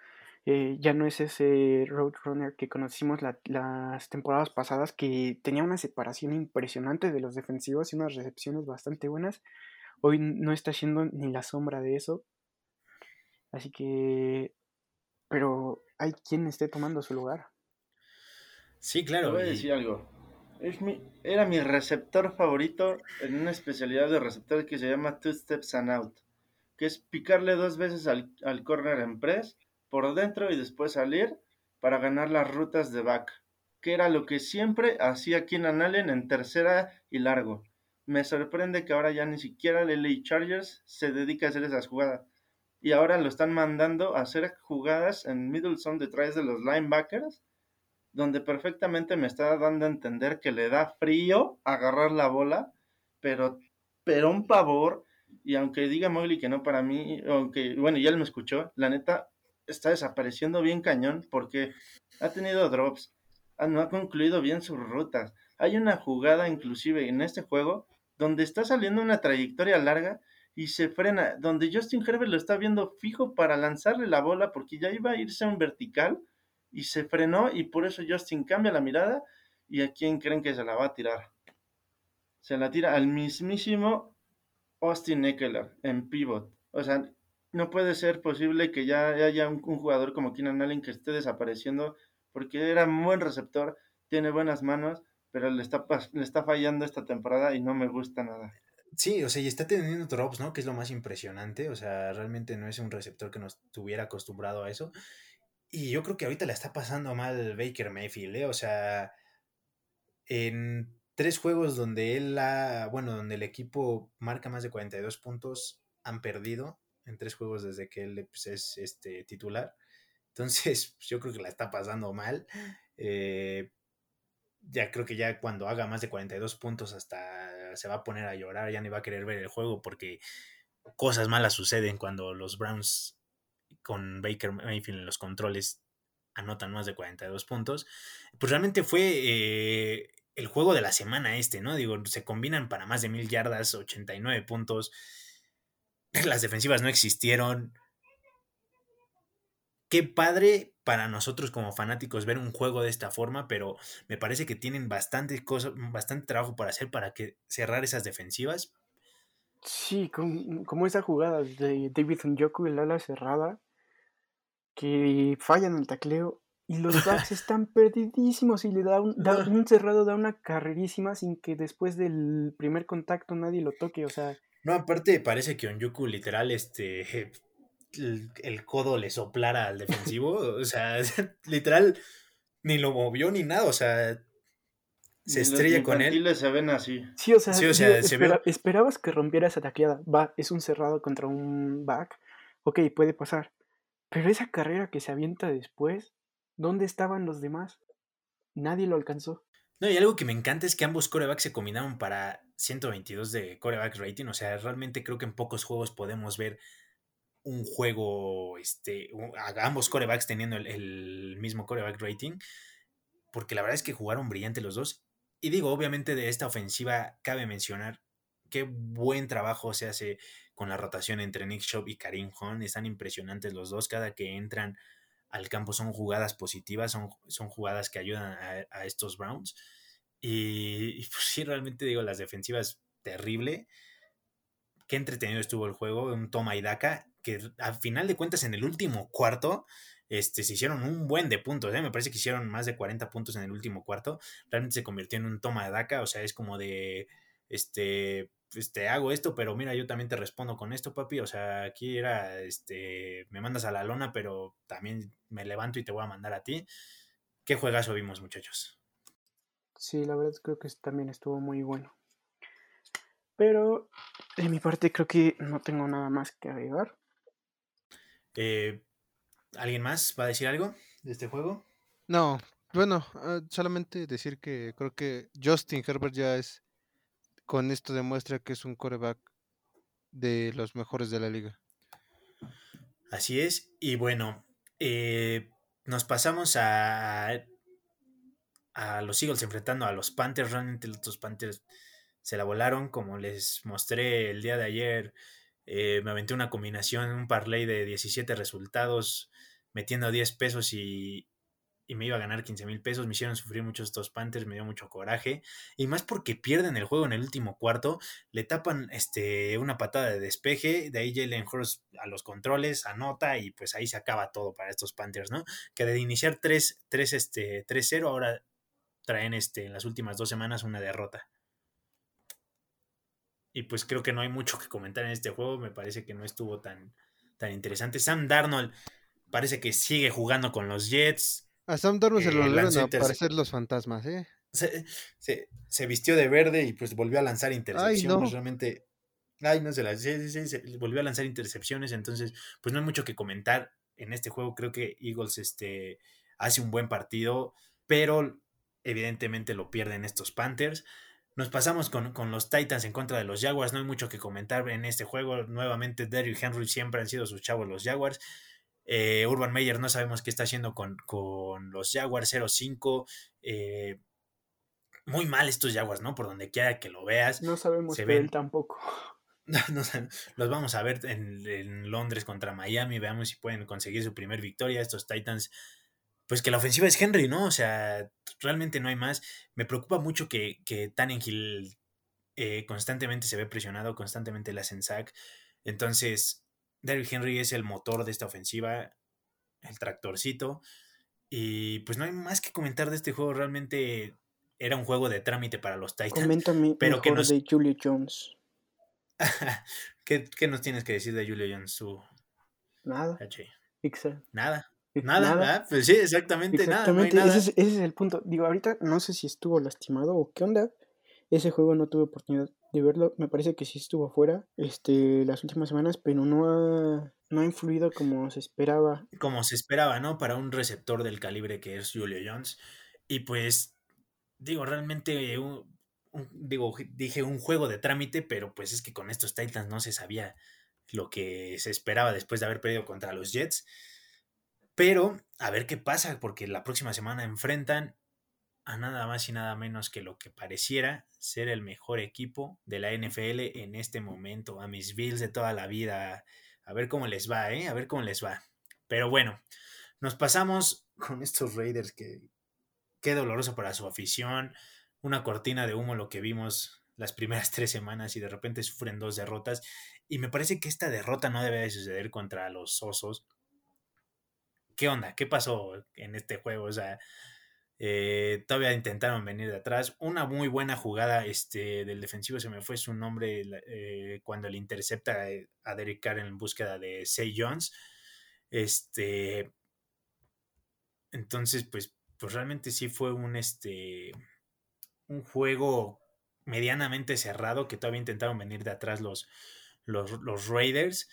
Eh, ya no es ese Roadrunner que conocimos la- las temporadas pasadas, que tenía una separación impresionante de los defensivos y unas recepciones bastante buenas. Hoy no está haciendo ni la sombra de eso. Así que... Pero hay quien esté tomando su lugar. Sí, Te claro. voy a decir algo. Es mi, era mi receptor favorito en una especialidad de receptor que se llama Two Steps and Out, que es picarle dos veces al, al corner en press por dentro y después salir para ganar las rutas de back, que era lo que siempre hacía Keenan Allen en tercera y largo. Me sorprende que ahora ya ni siquiera el LA Chargers se dedica a hacer esas jugadas. y ahora lo están mandando a hacer jugadas en middle zone detrás de los linebackers, donde perfectamente me está dando a entender que le da frío agarrar la bola, pero, pero un pavor, y aunque diga Mowgli que no para mí, aunque, bueno, ya él me escuchó, la neta está desapareciendo bien cañón porque ha tenido drops, no ha concluido bien sus rutas. Hay una jugada inclusive en este juego donde está saliendo una trayectoria larga y se frena, donde Justin Herbert lo está viendo fijo para lanzarle la bola porque ya iba a irse a un vertical y se frenó y por eso Justin cambia la mirada y a quién creen que se la va a tirar. Se la tira al mismísimo Austin Eckler en pivot. O sea, no puede ser posible que ya haya un, jugador como Keenan Allen que esté desapareciendo porque era un buen receptor, tiene buenas manos, pero le está, le está fallando esta temporada y no me gusta nada. Sí, o sea, y está teniendo drops, ¿no? Que es lo más impresionante. O sea, realmente no es un receptor que nos tuviera acostumbrado a eso. Y yo creo que ahorita le está pasando mal Baker Mayfield, ¿eh? O sea, en tres juegos donde él ha, bueno, donde el equipo marca más de 42 puntos, han perdido en tres juegos desde que él pues, es este, titular. Entonces, pues, yo creo que la está pasando mal. Eh, ya creo que ya cuando haga más de 42 puntos hasta se va a poner a llorar, ya ni va a querer ver el juego porque cosas malas suceden cuando los Browns con Baker Mayfield en los controles anotan más de 42 puntos. Pues realmente fue eh, el juego de la semana este, ¿no? Digo, se combinan para más de mil yardas, 89 puntos. Las defensivas no existieron. Qué padre para nosotros como fanáticos ver un juego de esta forma, pero me parece que tienen bastante, cosa, bastante trabajo para hacer para que cerrar esas defensivas. Sí, como, esa jugada de David Njoku, el ala cerrada, que fallan el tacleo y los backs están perdidísimos y le da un, un cerrado, da una carrerísima sin que después del primer contacto nadie lo toque, o sea... No, aparte parece que Onyoku literal, este, el, codo le soplara al defensivo. o sea, literal, ni lo movió ni nada. O sea, se estrella con él. se ven así. Sí, o sea, esperabas que rompiera esa taqueada. Va, es un cerrado contra un back. Ok, puede pasar. Pero esa carrera que se avienta después, ¿dónde estaban los demás? Nadie lo alcanzó. No, y algo que me encanta es que ambos corebacks se combinaron para 122 de coreback rating. O sea, realmente creo que en pocos juegos podemos ver un juego, este, ambos corebacks teniendo el, mismo coreback rating, porque la verdad es que jugaron brillante los dos. Y digo, obviamente de esta ofensiva cabe mencionar qué buen trabajo se hace con la rotación entre Nick Chubb y Karim Hunt. Están impresionantes los dos. Cada que entran al campo son jugadas positivas, son, son jugadas que ayudan a, estos Browns. Y, y, pues sí, realmente digo, las defensivas terrible. Qué entretenido estuvo el juego, un toma y daca que al final de cuentas en el último cuarto este, se hicieron un buen de puntos, ¿eh? me parece que hicieron más de 40 puntos en el último cuarto, realmente se convirtió en un toma de daca, o sea, es como de, este, pues te hago esto, pero mira, yo también te respondo con esto, papi, o sea, aquí era, este, me mandas a la lona, pero también me levanto y te voy a mandar a ti. ¿Qué juegazo vimos, muchachos? Sí, la verdad creo que también estuvo muy bueno. Pero de mi parte creo que no tengo nada más que agregar. Eh, ¿Alguien más va a decir algo de este juego? No, bueno, ah, solamente decir que creo que Justin Herbert ya es, con esto demuestra que es un coreback de los mejores de la liga. Así es, y bueno, eh, nos pasamos a, a los Eagles enfrentando a los Panthers. Realmente los Panthers se la volaron, como les mostré el día de ayer. Eh, me aventé una combinación, un parlay de 17 resultados, metiendo 10 pesos y, me iba a ganar 15 mil pesos. Me hicieron sufrir mucho estos Panthers, me dio mucho coraje. Y más porque pierden el juego en el último cuarto, le tapan este, una patada de despeje. De ahí Jalen Hurst a los controles, anota y pues ahí se acaba todo para estos Panthers, ¿no? Que de iniciar 3, 3 este, 0 ahora traen este, en las últimas dos semanas una derrota. Y pues creo que no hay mucho que comentar en este juego. Me parece que no estuvo tan, tan interesante. Sam Darnold parece que sigue jugando con los Jets. A Sam Darnold se lo eh, a aparecer los fantasmas, ¿eh? Se, vistió de verde y pues volvió a lanzar intercepciones. Realmente Ay, no se las. Sí, sí, sí, volvió a lanzar intercepciones, entonces, pues no hay mucho que comentar en este juego. Creo que Eagles este, hace un buen partido, pero evidentemente lo pierden estos Panthers. Nos pasamos con, los Titans en contra de los Jaguars. No hay mucho que comentar en este juego. Nuevamente, Derrick Henry siempre han sido sus chavos los Jaguars. Eh, Urban Meyer no sabemos qué está haciendo con, los Jaguars 0-5. Eh, muy mal estos Jaguars, ¿no? Por donde quiera que lo veas. No sabemos se él tampoco. los vamos a ver en, Londres contra Miami, veamos si pueden conseguir su primer victoria. Estos Titans, pues que la ofensiva es Henry, ¿no? O sea, realmente no hay más. Me preocupa mucho que, que Tannenhill eh, constantemente se ve presionado, constantemente le hacen sack. Entonces, Derrick Henry es el motor de esta ofensiva, el tractorcito. Y pues no hay más que comentar de este juego. Realmente era un juego de trámite para los Titans. Coméntame pero que nos... de Julio Jones. ¿Qué, nos tienes que decir de Julio Jones? Nada. Nada. Nada, pues sí, exactamente, exactamente. nada. Ese, es, el punto. Digo, ahorita no sé si estuvo lastimado o qué onda. Ese juego no tuve oportunidad de verlo. Me parece que sí estuvo fuera este, las últimas semanas, pero no ha, no ha influido como se esperaba. Como se esperaba, ¿no? Para un receptor del calibre que es Julio Jones. Y pues, digo, realmente digo, dije un juego de trámite, pero pues es que con estos Titans no se sabía lo que se esperaba después de haber perdido contra los Jets. Pero a ver qué pasa, porque la próxima semana enfrentan a nada más y nada menos que lo que pareciera ser el mejor equipo de la NFL en este momento, a mis Bills de toda la vida. A ver cómo les va, ¿eh? A ver cómo les va. Pero bueno, nos pasamos con estos Raiders que qué doloroso para su afición una cortina de humo lo que vimos las primeras tres semanas y de repente sufren dos derrotas. Y me parece que esta derrota no debe de suceder contra los osos. ¿Qué onda? ¿Qué pasó en este juego? O sea, eh, todavía intentaron venir de atrás. Una muy buena jugada este, del defensivo, se me fue su nombre eh, cuando le intercepta eh, a Derek Carr en búsqueda de Say Jones. Este, entonces, pues, pues realmente sí fue un, este, un juego medianamente cerrado que todavía intentaron venir de atrás los, los, Raiders.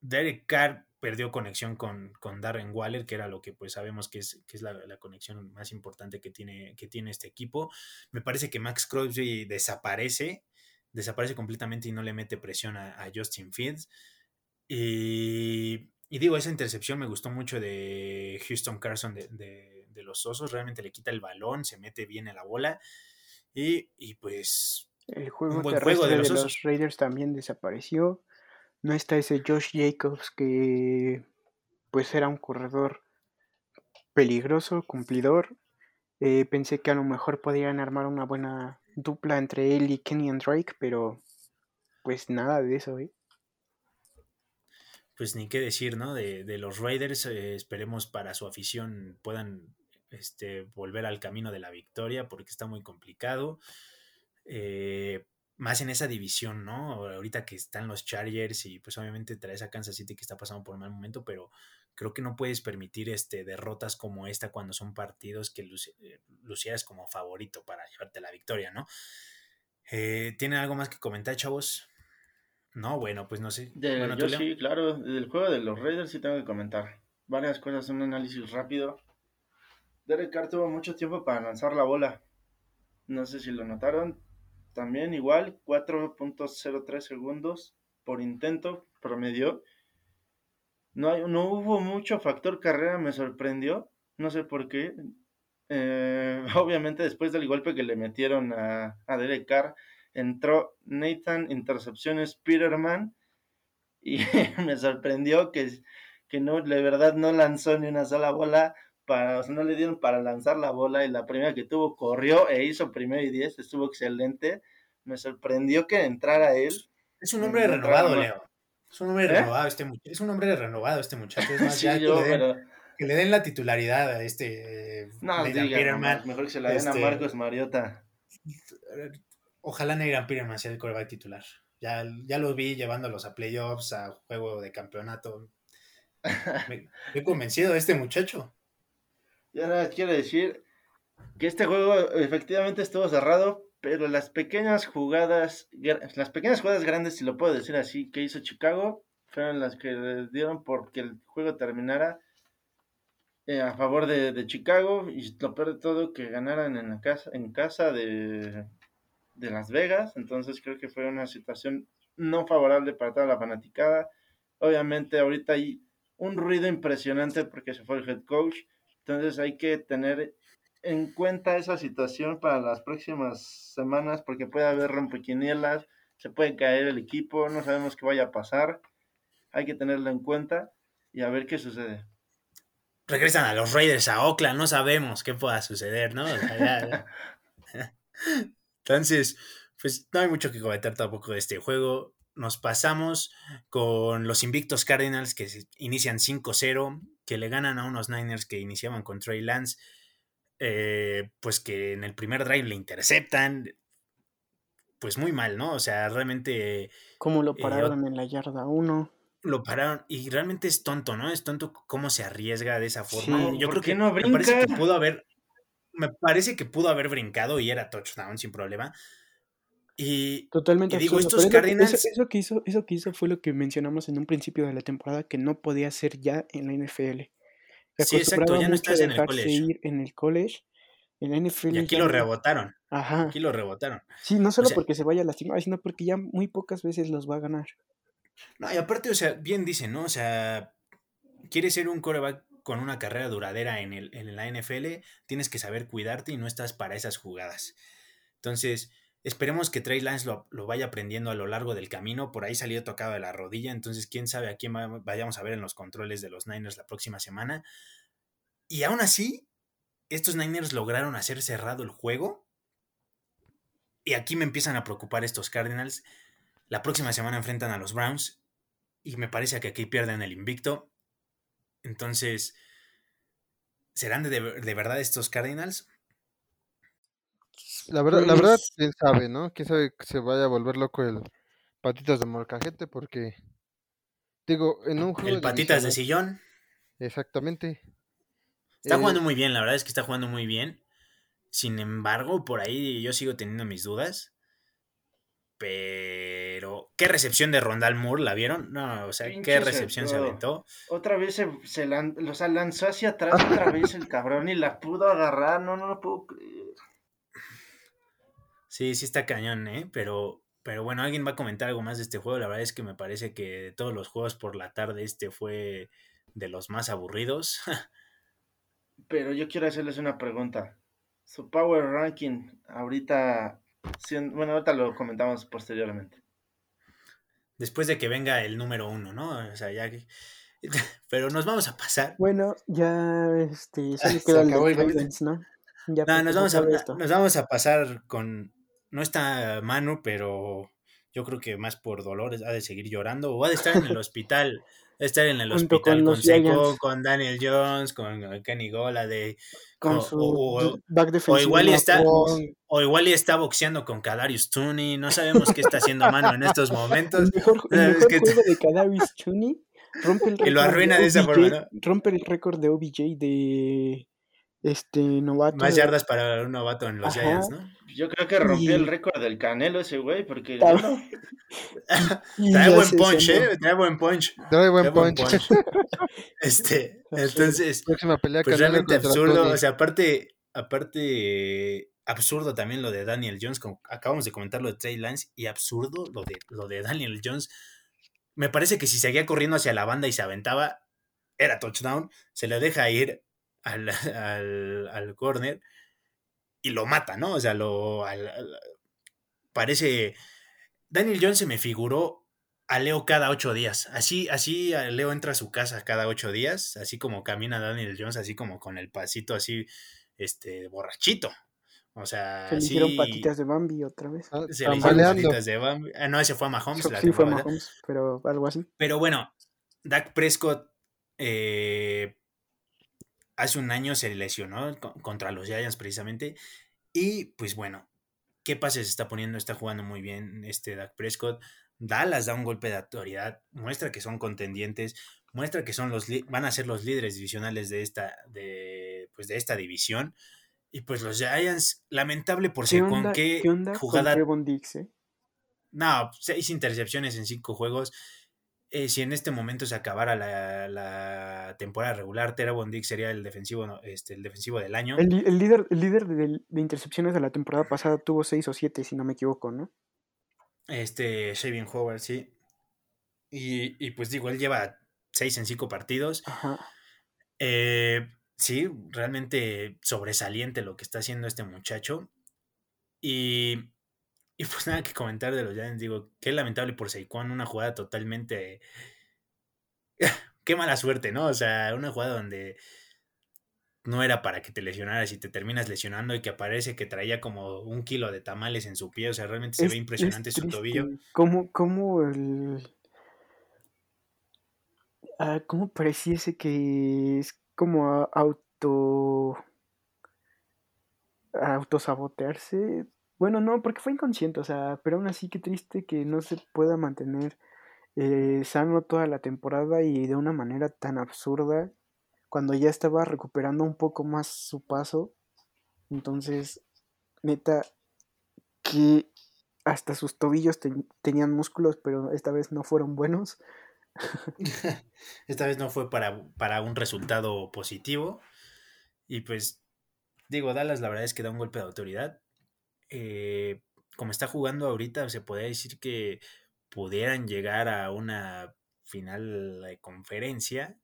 Derek Carr perdió conexión con, con, Darren Waller, que era lo que pues sabemos que es, que es la, conexión más importante que tiene, que tiene este equipo. Me parece que Max Crosby desaparece, desaparece completamente y no le mete presión a, Justin Fields. Y, digo, esa intercepción me gustó mucho de Houston Carson de, de, los Osos, realmente le quita el balón, se mete bien en la bola y, pues. El juego juego de, los, Raiders también desapareció. No está ese Josh Jacobs que pues era un corredor peligroso, cumplidor. Eh, pensé que a lo mejor podían armar una buena dupla entre él y Kenny and Drake, pero pues nada de eso, ¿eh? Pues ni qué decir, ¿no? De, los Raiders, eh, esperemos para su afición puedan este, volver al camino de la victoria porque está muy complicado. Eh, más en esa división, ¿no? Ahorita que están los Chargers y pues obviamente traes a Kansas City que está pasando por un mal momento, pero creo que no puedes permitir este, derrotas como esta cuando son partidos que eh, lucieras como favorito para llevarte la victoria, ¿no? Eh, ¿Tienen algo más que comentar, chavos? No, bueno, pues no sé. yo sí, claro, del juego de los Raiders sí tengo que comentar varias cosas, un análisis rápido. Derek Carr tuvo mucho tiempo para lanzar la bola. No sé si lo notaron. También igual, 4.03 segundos por intento promedio. No, hay, no hubo mucho factor carrera, me sorprendió. No sé por qué. Eh, obviamente después del golpe que le metieron a, a Derek Carr, entró Nathan, intercepciones Peterman. Y me sorprendió que, que no, de verdad no lanzó ni una sola bola para, o sea, no le dieron para lanzar la bola y la primera que tuvo corrió e hizo primero y diez, estuvo excelente. Me sorprendió que entrara él. Es un hombre renovado, Leo. Es un hombre ¿Eh? renovado este muchacho. Es un hombre renovado este muchacho. Es más, ya que, le den, la titularidad a este no, diga, mejor que se la den a este, Marcos Mariota. Ojalá Negan Peterman sea el coreback titular. Ya, ya lo vi llevándolos a playoffs, a juego de campeonato. Me, he convencido de este muchacho. Ya nada quiero decir que este juego efectivamente estuvo cerrado, pero las pequeñas jugadas, las pequeñas jugadas grandes, si lo puedo decir así, que hizo Chicago, fueron las que dieron porque el juego terminara eh, a favor de, Chicago y lo peor de todo que ganaran en, la casa, en casa de, de Las Vegas, entonces creo que fue una situación no favorable para toda la fanaticada. Obviamente ahorita hay un ruido impresionante porque se fue el head coach, entonces hay que tener en cuenta esa situación para las próximas semanas porque puede haber rompequinielas, se puede caer el equipo, no sabemos qué vaya a pasar. Hay que tenerlo en cuenta y a ver qué sucede. Regresan a los Raiders a Oakland, no sabemos qué pueda suceder, ¿no? Entonces, pues no hay mucho que comentar tampoco de este juego. Nos pasamos con los invictos Cardinals que inician 5-0, que le ganan a unos Niners que iniciaban con Trey Lance eh, pues que en el primer drive le interceptan, pues muy mal, ¿no? O sea, realmente... ¿Cómo lo eh, pararon en la yarda 1? Lo pararon y realmente es tonto, ¿no? Es tonto cómo se arriesga de esa forma. Yo creo que no me parece que pudo haber, me parece que pudo haber brincado y era touchdown sin problema. Y, Totalmente digo, estos Cardinals... Eso, que hizo, eso que hizo fue lo que mencionamos en un principio de la temporada que no podía hacer ya en la NFL. Sí, exacto, ya no estás en el college. Ir en el college. En la NFL. Y aquí lo rebotaron. Ajá. Aquí lo rebotaron. Sí, no solo porque se vaya a lastimar, sino porque ya muy pocas veces los va a ganar. No, y aparte, o sea, bien dicen, ¿no? O sea, quieres ser un coreback con una carrera duradera en, el, en la NFL, tienes que saber cuidarte y no estás para esas jugadas. Entonces, Esperemos que Trey Lance lo, vaya aprendiendo a lo largo del camino. Por ahí salió tocado de la rodilla. Entonces, quién sabe a quién vayamos a ver en los controles de los Niners la próxima semana. Y aún así, estos Niners lograron hacer cerrado el juego. Y aquí me empiezan a preocupar estos Cardinals. La próxima semana enfrentan a los Browns. Y me parece que aquí pierden el invicto. Entonces, ¿serán de, de verdad estos Cardinals? La verdad, la verdad, pues quién sabe, ¿no? Quién sabe que se vaya a volver loco el patitas de molcajete porque digo, en un juego El patitas de sillón. Exactamente. Está jugando eh muy bien, la verdad es que está jugando muy bien. Sin embargo, por ahí yo sigo teniendo mis dudas. Pero, ¿qué recepción de Rondal Moore la vieron? No, o sea, ¿qué recepción se aventó? Otra vez se, se lanzó hacia atrás otra vez el cabrón y la pudo agarrar. No, no lo puedo creer. Sí, sí está cañón, ¿eh? Pero, pero bueno, alguien va a comentar algo más de este juego. La verdad es que me parece que de todos los juegos por la tarde este fue de los más aburridos. pero yo quiero hacerles una pregunta. Su Power Ranking ahorita, bueno, ahorita lo comentamos posteriormente. Después de que venga el número uno, ¿no? O sea, ya que... Pero nos vamos a pasar. Bueno, ya este, solo queda el ¿no? Ya no, nos vamos, a, nos vamos a pasar con no está Manu, pero yo creo que más por dolores ha de seguir llorando o ha de estar en el hospital. estar en el hospital con, Seco, con Daniel Jones, con Kenny Gola de con su o, back o, igual está o igual está boxeando con Kadarius Tooney, no sabemos qué está haciendo Manu en estos momentos. El mejor, el mejor juego de Kadarius Tooney rompe el récord y lo arruina de, esa forma, Rompe el récord de OBJ de este novato. Más yardas para un novato en los Giants, ¿no? Yo creo que rompió el récord del Canelo ese güey, porque... Trae buen punch, ¿eh? Trae buen punch. Trae buen punch. este, entonces... Próxima pelea pues realmente absurdo, o sea, aparte, aparte, absurdo también lo de Daniel Jones, como acabamos de comentar lo de Trey Lance, y absurdo lo de, lo de Daniel Jones. Me parece que si seguía corriendo hacia la banda y se aventaba, era touchdown, se le deja ir al, al, al corner y lo mata, ¿no? O sea, lo parece. Daniel Jones se me figuró a Leo cada ocho días. Así, así Leo entra a su casa cada ocho días, así como camina Daniel Jones, así como con el pasito así, este, borrachito. O sea, se le hicieron patitas de Bambi otra vez. Ah, se le hicieron patitas de Bambi. Ah, no, ese fue a Mahomes. Sí, fue a Mahomes, pero algo así. Pero bueno, Dak Prescott eh, hace un año se lesionó contra los Giants precisamente. Y pues bueno, ¿qué pase se está poniendo? Está jugando muy bien este Dak Prescott. Dallas da un golpe de autoridad, muestra que son contendientes, muestra que son los van a ser los líderes divisionales de esta, de, pues de esta división. Y pues los Giants, lamentable por ¿Qué onda, con qué qué onda con jugada. Diggs, eh? No, seis intercepciones en cinco juegos. Eh, si en este momento se acabara la, la temporada regular, Terabon Diggs sería el defensivo, este, el defensivo del año. El, el líder, el líder de, de intercepciones de la temporada pasada tuvo seis o siete, si no me equivoco, ¿no? Este, Shavin Howard, sí. Y, y pues digo, él lleva seis en cinco partidos. Ajá. Eh, sí, realmente sobresaliente lo que está haciendo este muchacho. Y, y pues nada que comentar de los Giants. Digo, qué lamentable por Saquon, una jugada totalmente. qué mala suerte, ¿no? O sea, una jugada donde no era para que te lesionaras y te terminas lesionando y que aparece que traía como un kilo de tamales en su pie. O sea, realmente se Es- ve impresionante es su tobillo. ¿Cómo, cómo el. ah, ¿Cómo pareciese que es como auto. autosabotearse? Bueno, no, porque fue inconsciente, o sea, pero aún así qué triste que no se pueda mantener eh, sano toda la temporada y de una manera tan absurda cuando ya estaba recuperando un poco más su paso. Entonces, neta, que hasta sus tobillos ten- tenían músculos, pero esta vez no fueron buenos. Esta vez no fue para, para un resultado positivo. Y pues, digo, Dallas la verdad es que da un golpe de autoridad. Eh, como está jugando ahorita, se podría decir que pudieran llegar a una final de conferencia.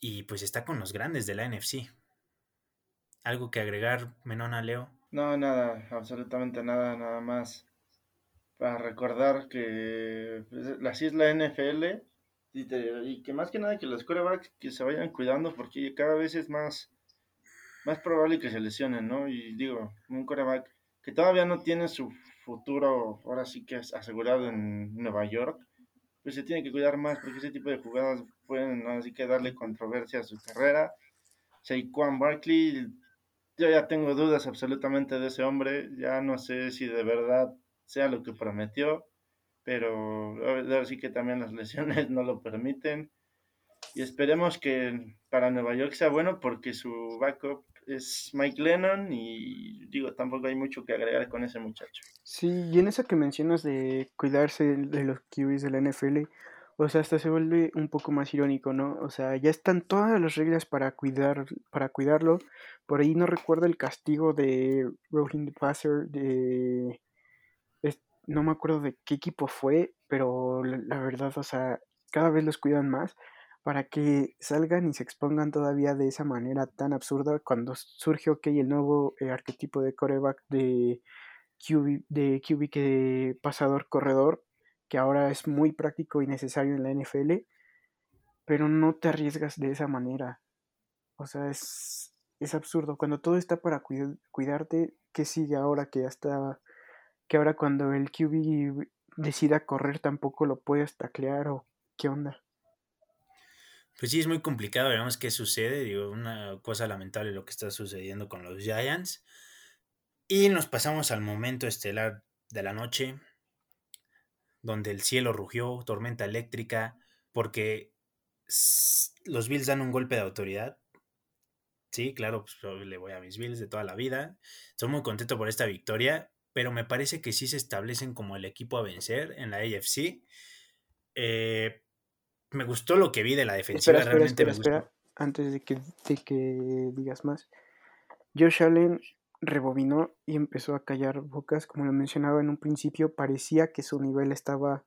Y pues está con los grandes de la NFC. ¿Algo que agregar, Menona Leo? No, nada, absolutamente nada, nada más. Para recordar que pues, así es la NFL y, que más que nada que los quarterbacks que se vayan cuidando porque cada vez es más, más probable que se lesionen, ¿no? Y digo, un quarterback que todavía no tiene su futuro, ahora sí que es asegurado en Nueva York, pues se tiene que cuidar más porque ese tipo de jugadas pueden, así que darle controversia a su carrera. Saquon Barkley, yo ya tengo dudas absolutamente de ese hombre, ya no sé si de verdad sea lo que prometió, pero ahora sí que también las lesiones no lo permiten. Y esperemos que para Nueva York sea bueno porque su backup es Mike Lennon y digo, tampoco hay mucho que agregar con ese muchacho. Sí, y en eso que mencionas de cuidarse de los QBs de la NFL, o sea, hasta se vuelve un poco más irónico, ¿no? O sea, ya están todas las reglas para cuidar, para cuidarlo. Por ahí no recuerdo el castigo de Rohin the Passer de no me acuerdo de qué equipo fue, pero la verdad, o sea, cada vez los cuidan más para que salgan y se expongan todavía de esa manera tan absurda cuando surge, ok, el nuevo eh, arquetipo de coreback de QB, de QB que pasador corredor, que ahora es muy práctico y necesario en la NFL, pero no te arriesgas de esa manera. O sea, es, es absurdo. Cuando todo está para cuida- cuidarte, ¿qué sigue ahora que ya está que ahora cuando el QB decida correr tampoco lo puedes taclear o qué onda. Pues sí, es muy complicado, veremos qué sucede. Digo, una cosa lamentable lo que está sucediendo con los Giants. Y nos pasamos al momento estelar de la noche, donde el cielo rugió, tormenta eléctrica, porque los Bills dan un golpe de autoridad. Sí, claro, pues le voy a mis Bills de toda la vida. Estoy muy contento por esta victoria, pero me parece que sí se establecen como el equipo a vencer en la AFC. Eh, me gustó lo que vi de la defensiva, Espera, espera, realmente espera, me gustó. espera, antes de que, de que digas más. Josh Allen rebobinó y empezó a callar bocas, como lo mencionaba en un principio, parecía que su nivel estaba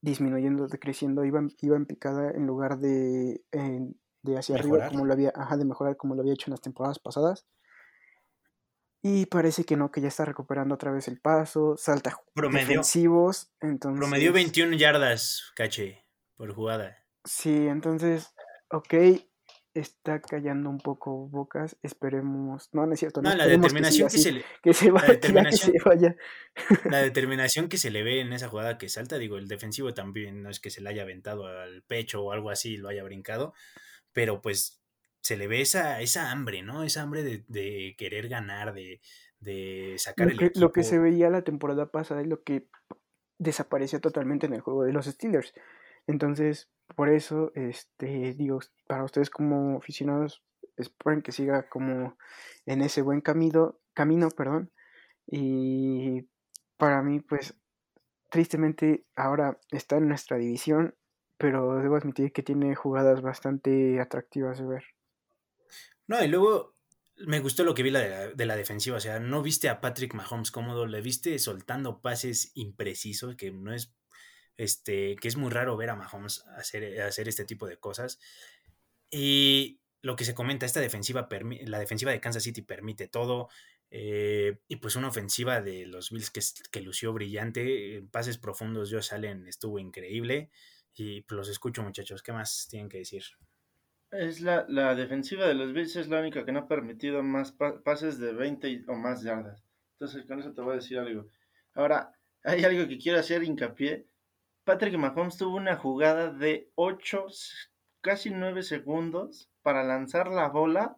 disminuyendo, decreciendo, iba, en- iba en picada en lugar de, en- de hacia arriba, como lo había, ajá, de mejorar como lo había hecho en las temporadas pasadas. Y parece que no, que ya está recuperando otra vez el paso, salta Promedio. defensivos, entonces... Promedió 21 yardas, caché, por jugada. Sí, entonces, ok, está callando un poco bocas, esperemos, no, no es cierto, no, No, la determinación que, se le, que se vaya, ya que determinación- se vaya. la determinación que se le ve en esa jugada que salta, digo, el defensivo también no es que se le haya aventado al pecho o algo así y lo haya brincado, pero pues se le ve esa, esa hambre, ¿no? Esa hambre de, de querer ganar, de, de sacar Lo el que, equipo. lo que se veía la temporada pasada es lo que desapareció totalmente en el juego de los Steelers. Entonces, por eso, este, digo, para ustedes como aficionados, esperen que siga como en ese buen camino, camino, perdón. Y para mí, pues, tristemente ahora está en nuestra división, pero debo admitir que tiene jugadas bastante atractivas de ver. No, y luego me gustó lo que vi de la, de la defensiva, o sea, no viste a Patrick Mahomes cómodo, le viste soltando pases imprecisos, que no es este, que es muy raro ver a Mahomes hacer, hacer este tipo de cosas. Y lo que se comenta, esta defensiva, la defensiva de Kansas City permite todo. Eh, y pues una ofensiva de los Bills que, que lució brillante. Pases profundos, Josh salen estuvo increíble. Y pues los escucho, muchachos. ¿Qué más tienen que decir? Es la, la defensiva de los Bills es la única que no ha permitido más pases de 20 o más yardas. Entonces, con eso te voy a decir algo. Ahora, hay algo que quiero hacer hincapié. Patrick Mahomes tuvo una jugada de 8, casi 9 segundos para lanzar la bola.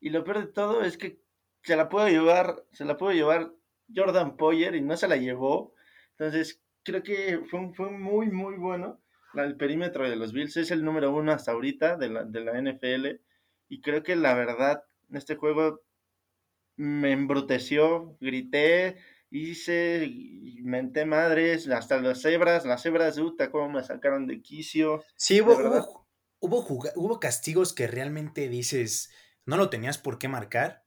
Y lo peor de todo es que se la puede llevar, se la puede llevar Jordan Poyer y no se la llevó. Entonces, creo que fue, fue muy, muy bueno. El perímetro de los Bills es el número uno hasta ahorita de la, de la NFL. Y creo que la verdad, este juego me embruteció, grité, hice, menté madres, hasta las cebras, las cebras de Utah, cómo me sacaron de quicio. Sí, hubo, hubo, hubo, castigos que realmente dices, no lo tenías por qué marcar.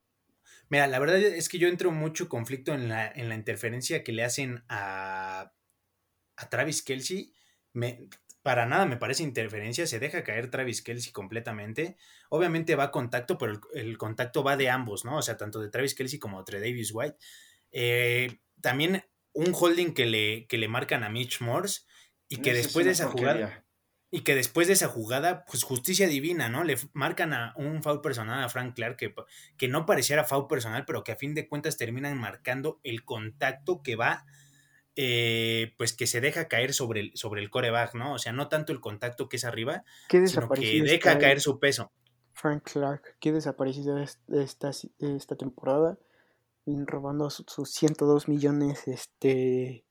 Mira, la verdad es que yo entro mucho conflicto en la, en la interferencia que le hacen a, a Travis Kelsey. Me, para nada me parece interferencia, se deja caer Travis Kelsey completamente. Obviamente va a contacto, pero el, contacto va de ambos, ¿no? O sea, tanto de Travis Kelsey como de Davis White. Eh, también un holding que le, que le marcan a Mitch Morse y que después de esa jugada y que después de esa jugada, pues justicia divina, ¿no? Le marcan a un foul personal a Frank Clark que, que no pareciera foul personal, pero que a fin de cuentas terminan marcando el contacto que va, eh, pues que se deja caer sobre el, sobre el coreback, ¿no? O sea, no tanto el contacto que es arriba, sino que deja caer su peso. Frank Clark, que desaparecido esta, esta temporada robando sus 102 millones este,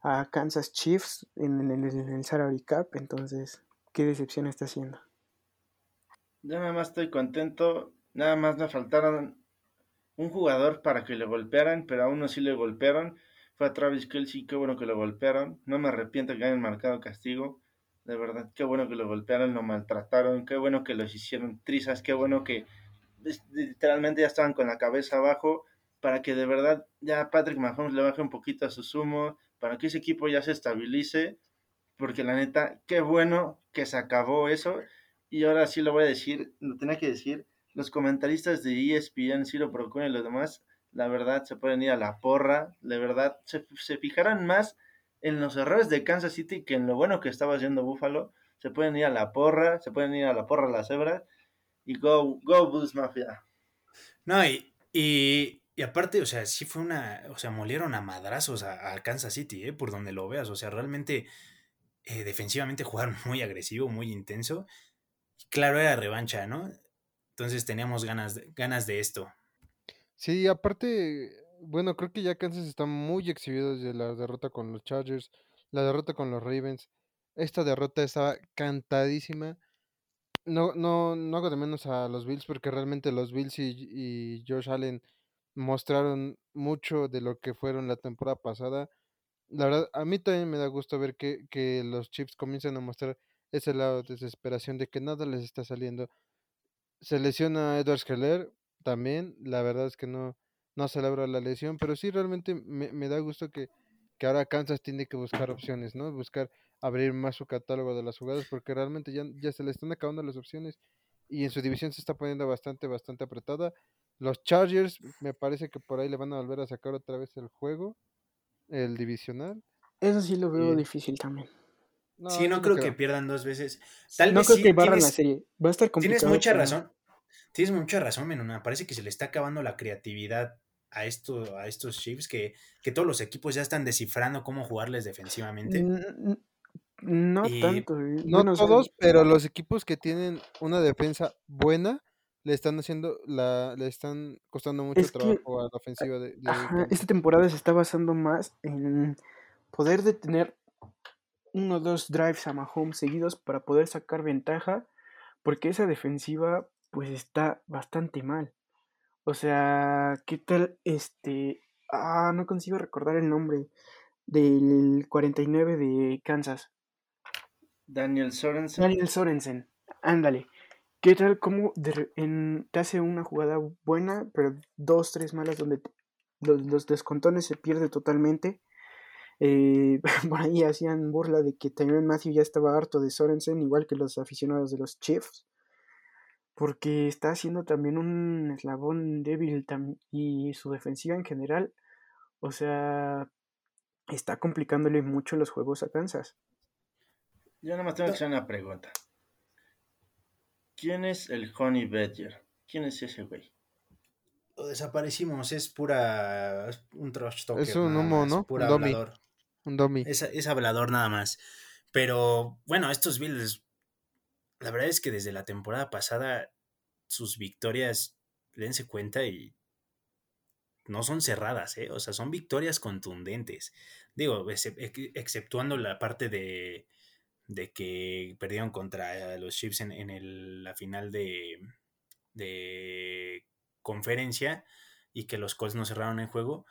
a Kansas Chiefs en, el salary cap. Entonces, qué decepción está haciendo. Yo nada más estoy contento. Nada más me faltaron un jugador para que le golpearan, pero a uno sí le golpearon. Fue a Travis Kelsey, qué bueno que lo golpearon. No me arrepiento que hayan marcado castigo. De verdad, qué bueno que lo golpearon, lo maltrataron. Qué bueno que los hicieron trizas. Qué bueno que literalmente ya estaban con la cabeza abajo para que de verdad ya Patrick Mahomes le baje un poquito a su sumo, para que ese equipo ya se estabilice, porque la neta, qué bueno que se acabó eso. Y ahora sí lo voy a decir, lo tenía que decir, los comentaristas de ESPN, Ciro Procuna y los demás, la verdad se pueden ir a la porra, de verdad se, se fijaran más en los errores de Kansas City que en lo bueno que estaba haciendo Buffalo. Se pueden ir a la porra, se pueden ir a la porra las cebras y go, go Bulls Mafia. No, y y aparte, o sea, sí fue una, o sea, molieron a madrazos a, Kansas City, ¿eh? por donde lo veas, o sea, realmente eh, defensivamente jugaron muy agresivo, muy intenso. Claro, era revancha, ¿no? Entonces teníamos ganas de, ganas de esto. Sí, aparte, bueno, creo que ya Kansas está muy exhibido desde la derrota con los Chargers, la derrota con los Ravens. Esta derrota estaba cantadísima. No, no, no hago de menos a los Bills porque realmente los Bills y, y Josh Allen mostraron mucho de lo que fueron la temporada pasada. La verdad, a mí también me da gusto ver que, que los Chiefs comienzan a mostrar ese lado de desesperación de que nada les está saliendo. Se lesiona a Edward Keller también, la verdad es que no, no celebra la lesión, pero sí realmente me, me da gusto que, que ahora Kansas tiene que buscar opciones, ¿no? Buscar abrir más su catálogo de las jugadas porque realmente ya, ya se le están acabando las opciones y en su división se está poniendo bastante, bastante apretada. Los Chargers, me parece que por ahí le van a volver a sacar otra vez el juego, el divisional. Eso sí lo veo difícil también. sí, no creo que pierdan dos veces. Tal no creo que barran la serie. Va a estar complicado. Tienes mucha razón. Tienes mucha razón, Menuna. Parece que se le está acabando la creatividad a, esto, a estos Chiefs, que, que todos los equipos ya están descifrando cómo jugarles defensivamente. No tanto. Eh. No todos, pero los equipos que tienen una defensa buena le están haciendo la le están costando mucho trabajo a la ofensiva de, esta temporada se está basando más en poder detener uno o dos drives a Mahomes seguidos para poder sacar ventaja porque esa defensiva pues está bastante mal. O sea, ¿qué tal este... Ah, no consigo recordar el nombre del 49 de Kansas. Daniel Sorensen. Daniel Sorensen, ándale. ¿Qué tal como te hace una jugada buena, pero dos, tres malas donde los, descontones se pierde totalmente? Eh, por ahí hacían burla de que Tyron Matthew ya estaba harto de Sorensen, igual que los aficionados de los Chiefs, porque está haciendo también un eslabón débil y su defensiva en general, o sea, está complicándole mucho los juegos a Kansas. Yo nada más tengo que hacer una pregunta. ¿Quién es el Honey Badger? ¿Quién es ese güey? Lo desaparecimos, es pura. un trash talker. Es un humo, ¿no? Pura un hablador. Un dummy. Es, es, hablador nada más. Pero bueno, estos Bills. La verdad es que desde la temporada pasada, sus victorias, dense cuenta y. No son cerradas, ¿eh? O sea, son victorias contundentes. Digo, exceptuando la parte de de que perdieron contra los Chiefs en, la final de, de, conferencia y que los Colts no cerraron el juego.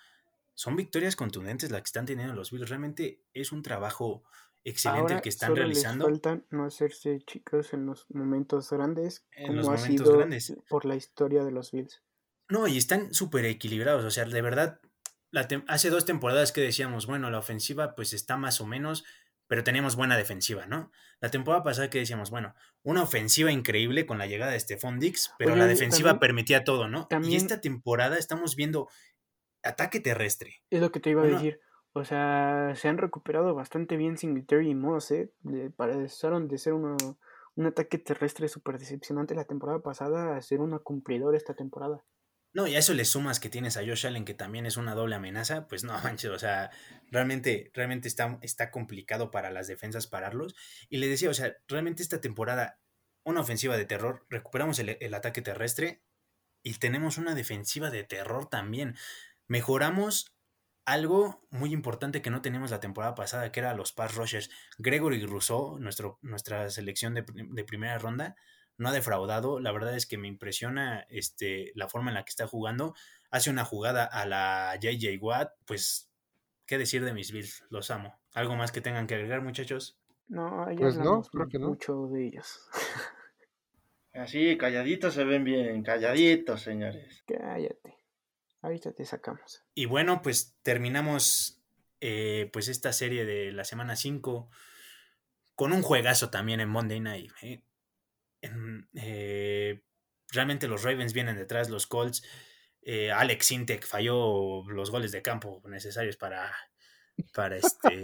Son victorias contundentes las que están teniendo los Bills. Realmente es un trabajo excelente el que están realizando. Les falta no hacerse chicos en los momentos grandes, en los momentos grandes. por la historia de los Bills. No, y están súper equilibrados. O sea, de verdad, hace dos temporadas que decíamos, bueno, la ofensiva pues está más o menos, pero teníamos buena defensiva, ¿no? La temporada pasada que decíamos, bueno, una ofensiva increíble con la llegada de Stephon Dix, pero la defensiva permitía todo, ¿no? y esta temporada estamos viendo ataque terrestre. Es lo que te iba a decir. O sea, se han recuperado bastante bien Singletary y Moss, ¿eh? Pasaron de ser un ataque terrestre súper decepcionante la temporada pasada a ser una cumplidora esta temporada. No, y a eso le sumas que tienes a Josh Allen, que también es una doble amenaza, pues no manches, o sea, realmente, realmente está, está complicado para las defensas pararlos. Y le decía, o sea, realmente esta temporada, una ofensiva de terror, recuperamos el, el ataque terrestre y tenemos una defensiva de terror también. Mejoramos algo muy importante que no teníamos la temporada pasada, que era los pass rushers. Gregory Rousseau, nuestro, nuestra selección de, de primera ronda, no ha defraudado. La verdad es que me impresiona este, la forma en la que está jugando. Hace una jugada a la JJ Watt, pues, ¿qué decir de mis Bills? Los amo. ¿Algo más que tengan que agregar, muchachos? No, pues no, creo que no. Mucho de ellos. Así, calladitos se ven bien, calladitos, señores. Cállate. Ahorita te sacamos. Y bueno, pues terminamos eh, pues esta serie de la semana 5 con un juegazo también en Monday Night. ¿eh? Eh, realmente los Ravens vienen detrás, los Colts. Eh, Alex Sintek falló los goles de campo necesarios para, para este.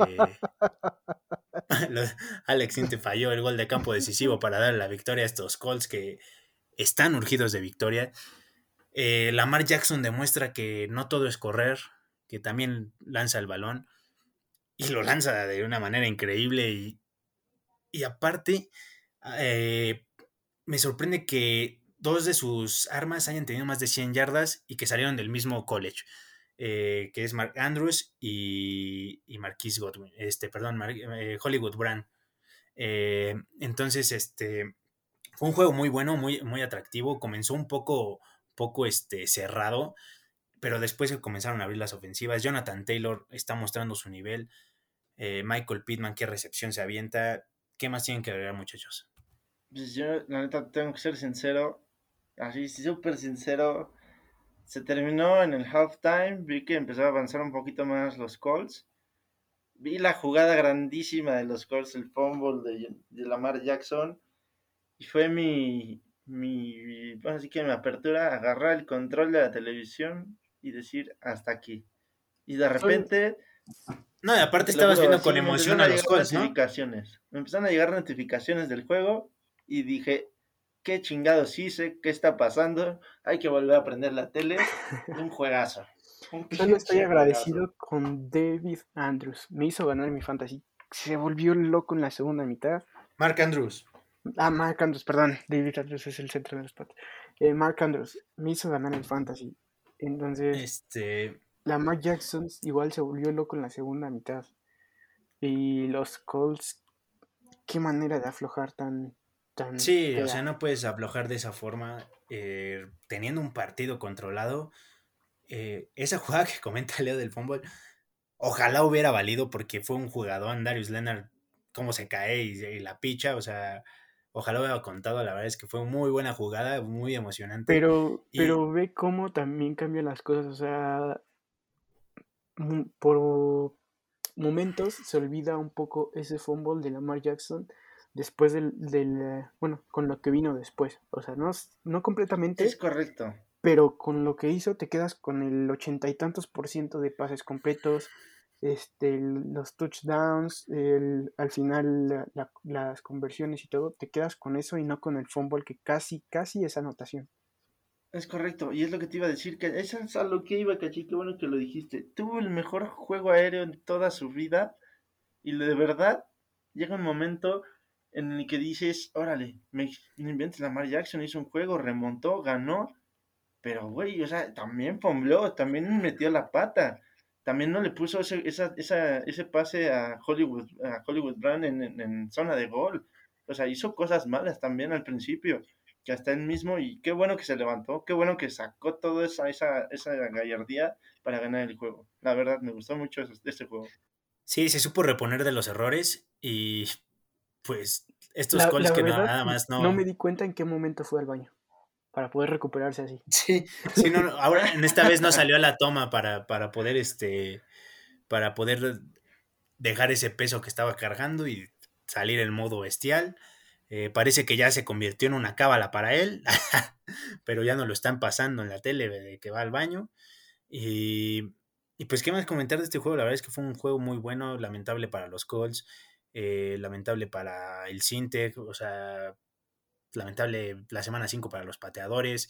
Alex Sintek falló el gol de campo decisivo para dar la victoria a estos Colts que están urgidos de victoria. Eh, Lamar Jackson demuestra que no todo es correr, que también lanza el balón y lo lanza de una manera increíble y, y aparte me sorprende que dos de sus armas hayan tenido más de 100 yardas y que salieron del mismo college, eh, que es Mark Andrews y, Godwin, este, perdón, eh, Hollywood Brand. Eh, entonces, este, fue un juego muy bueno, muy, muy atractivo, comenzó un poco, poco este, cerrado, pero después comenzaron a abrir las ofensivas. Jonathan Taylor está mostrando su nivel. Michael Pittman, qué recepción se avienta. ¿Qué más tienen que agregar, muchachos? Pues yo, la neta, tengo que ser sincero, así súper sincero. Se terminó en el halftime, vi que empezó a avanzar un poquito más los Colts. Vi la jugada grandísima de los Colts, el fumble de, de Lamar Jackson. Y fue mi, mi, bueno, así que mi apertura, agarrar el control de la televisión y decir hasta aquí. Y de repente... No, y aparte estabas viendo con emoción a los Colts, notificaciones. Me empezaron a llegar notificaciones del juego y dije, ¿qué chingados hice? ¿Qué está pasando? Hay que volver a prender la tele. Un juegazo. Yo estoy agradecido con David Andrews. Me hizo ganar mi fantasy. Se volvió loco en la segunda mitad. Mark Andrews. Ah, Mark Andrews, perdón. David Andrews es el centro del spot. Eh, Mark Andrews me hizo ganar el fantasy. Entonces, este... la Mark Jackson igual se volvió loco en la segunda mitad. Y los Colts, qué manera de aflojar tan, tan... Sí, o sea, no puedes aflojar de esa forma eh, teniendo un partido controlado. Eh, esa jugada que comenta Leo del fútbol, ojalá hubiera valido porque fue un jugador, Darius Leonard, cómo se cae y, y la picha, o sea, ojalá hubiera contado, la verdad es que fue muy buena jugada, muy emocionante. Pero, Y- pero ve cómo también cambian las cosas, o sea, mu- por momentos se olvida un poco ese fumble de Lamar Jackson después del, del, bueno, con lo que vino después, o sea, no, no completamente, Es correcto. pero con lo que hizo te quedas con el ochenta y tantos por ciento de pases completos, este, los touchdowns, el- al final la- la- las conversiones y todo, te quedas con eso y no con el fumble que casi, casi es anotación. Es correcto, y es lo que te iba a decir, que eso es a lo que iba, Cachi, qué bueno que lo dijiste. Tuvo el mejor juego aéreo en toda su vida, y de verdad llega un momento en el que dices, órale, me, no inventes, Lamar Jackson hizo un juego, remontó, ganó, pero güey, o sea, también fombleó, también metió la pata, también no le puso ese, esa, esa, ese pase a Hollywood, a Hollywood Brown en, en- zona de gol, o sea, hizo cosas malas también al principio que hasta él mismo, y qué bueno que se levantó, qué bueno que sacó toda esa, esa, esa gallardía para ganar el juego. La verdad, me gustó mucho este juego. Sí, se supo reponer de los errores y pues estos La, que no- verdad, nada más no... no me di cuenta en qué momento fue al baño para poder recuperarse así. Sí, sí, no, no, ahora en esta vez no salió a la toma para, para poder este para poder dejar ese peso que estaba cargando y salir en modo bestial. Eh, parece que ya se convirtió en una cábala para él, pero ya no lo están pasando en la tele de que va al baño. Y, y pues, ¿qué más comentar de este juego? La verdad es que fue un juego muy bueno, lamentable para los Colts, eh, lamentable para el Sintec, o sea, lamentable la semana 5 para los pateadores,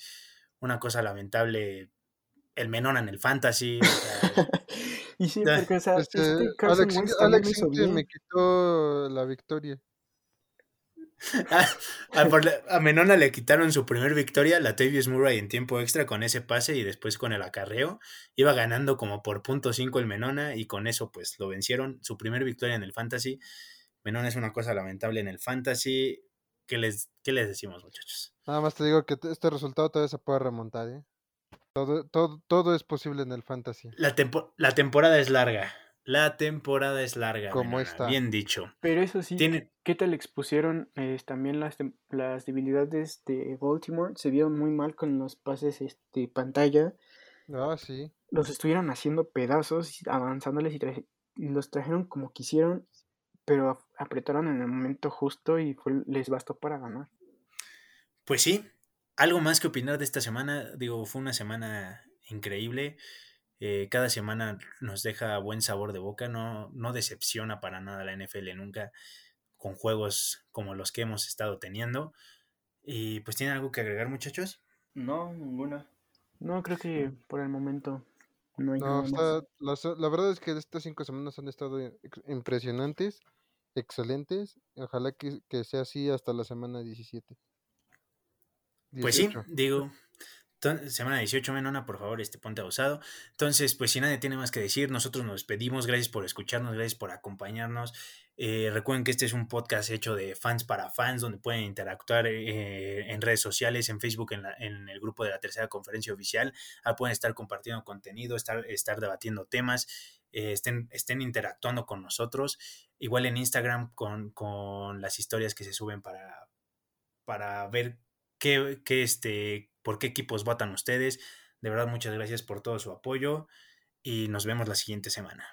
una cosa lamentable el Menona en el Fantasy. o sea, y sí, porque o sea, Este, este Alex, Alex hizo bien. me quitó la victoria. a Menona le quitaron su primer victoria, la Tavius Murray en tiempo extra con ese pase y después con el acarreo. Iba ganando como por punto .5 el Menona y con eso pues lo vencieron. Su primer victoria en el Fantasy. Menona es una cosa lamentable en el Fantasy. ¿Qué les, qué les decimos muchachos? Nada más te digo que este resultado todavía se puede remontar, ¿eh? Todo, todo, todo es posible en el fantasy. La, tempo- la temporada es larga. La temporada es larga. Como esta. Bien dicho. Pero eso sí, Tiene, ¿qué tal expusieron eh, también las, tem- las debilidades de Baltimore? Se vieron muy mal con los pases este, pantalla. Ah, sí. Los estuvieron haciendo pedazos, y avanzándoles y, traje- y los trajeron como quisieron, pero ap- apretaron en el momento justo y fue- les bastó para ganar. Pues sí, algo más que opinar de esta semana. Digo, fue una semana increíble. Eh, cada semana nos deja buen sabor de boca, no, no decepciona para nada la NFL nunca con juegos como los que hemos estado teniendo. Y pues tienen algo que agregar muchachos. No, ninguna. No, creo que por el momento no hay No, nada más. las- la verdad es que estas cinco semanas han estado impresionantes, excelentes. Ojalá que, que sea así hasta la semana 17. Pues sí, 18. digo, semana 18, Menona, por favor, este ponte abusado. Entonces, pues si nadie tiene más que decir, nosotros nos despedimos. Gracias por escucharnos, gracias por acompañarnos. Eh, recuerden que este es un podcast hecho de fans para fans, donde pueden interactuar eh, en redes sociales, en Facebook, en, la- en el grupo de la tercera conferencia oficial. Ah, pueden estar compartiendo contenido, estar, estar debatiendo temas, eh, estén, estén interactuando con nosotros. Igual en Instagram con, con las historias que se suben para, para ver qué, qué, este, por qué equipos votan ustedes. De verdad, muchas gracias por todo su apoyo y nos vemos la siguiente semana.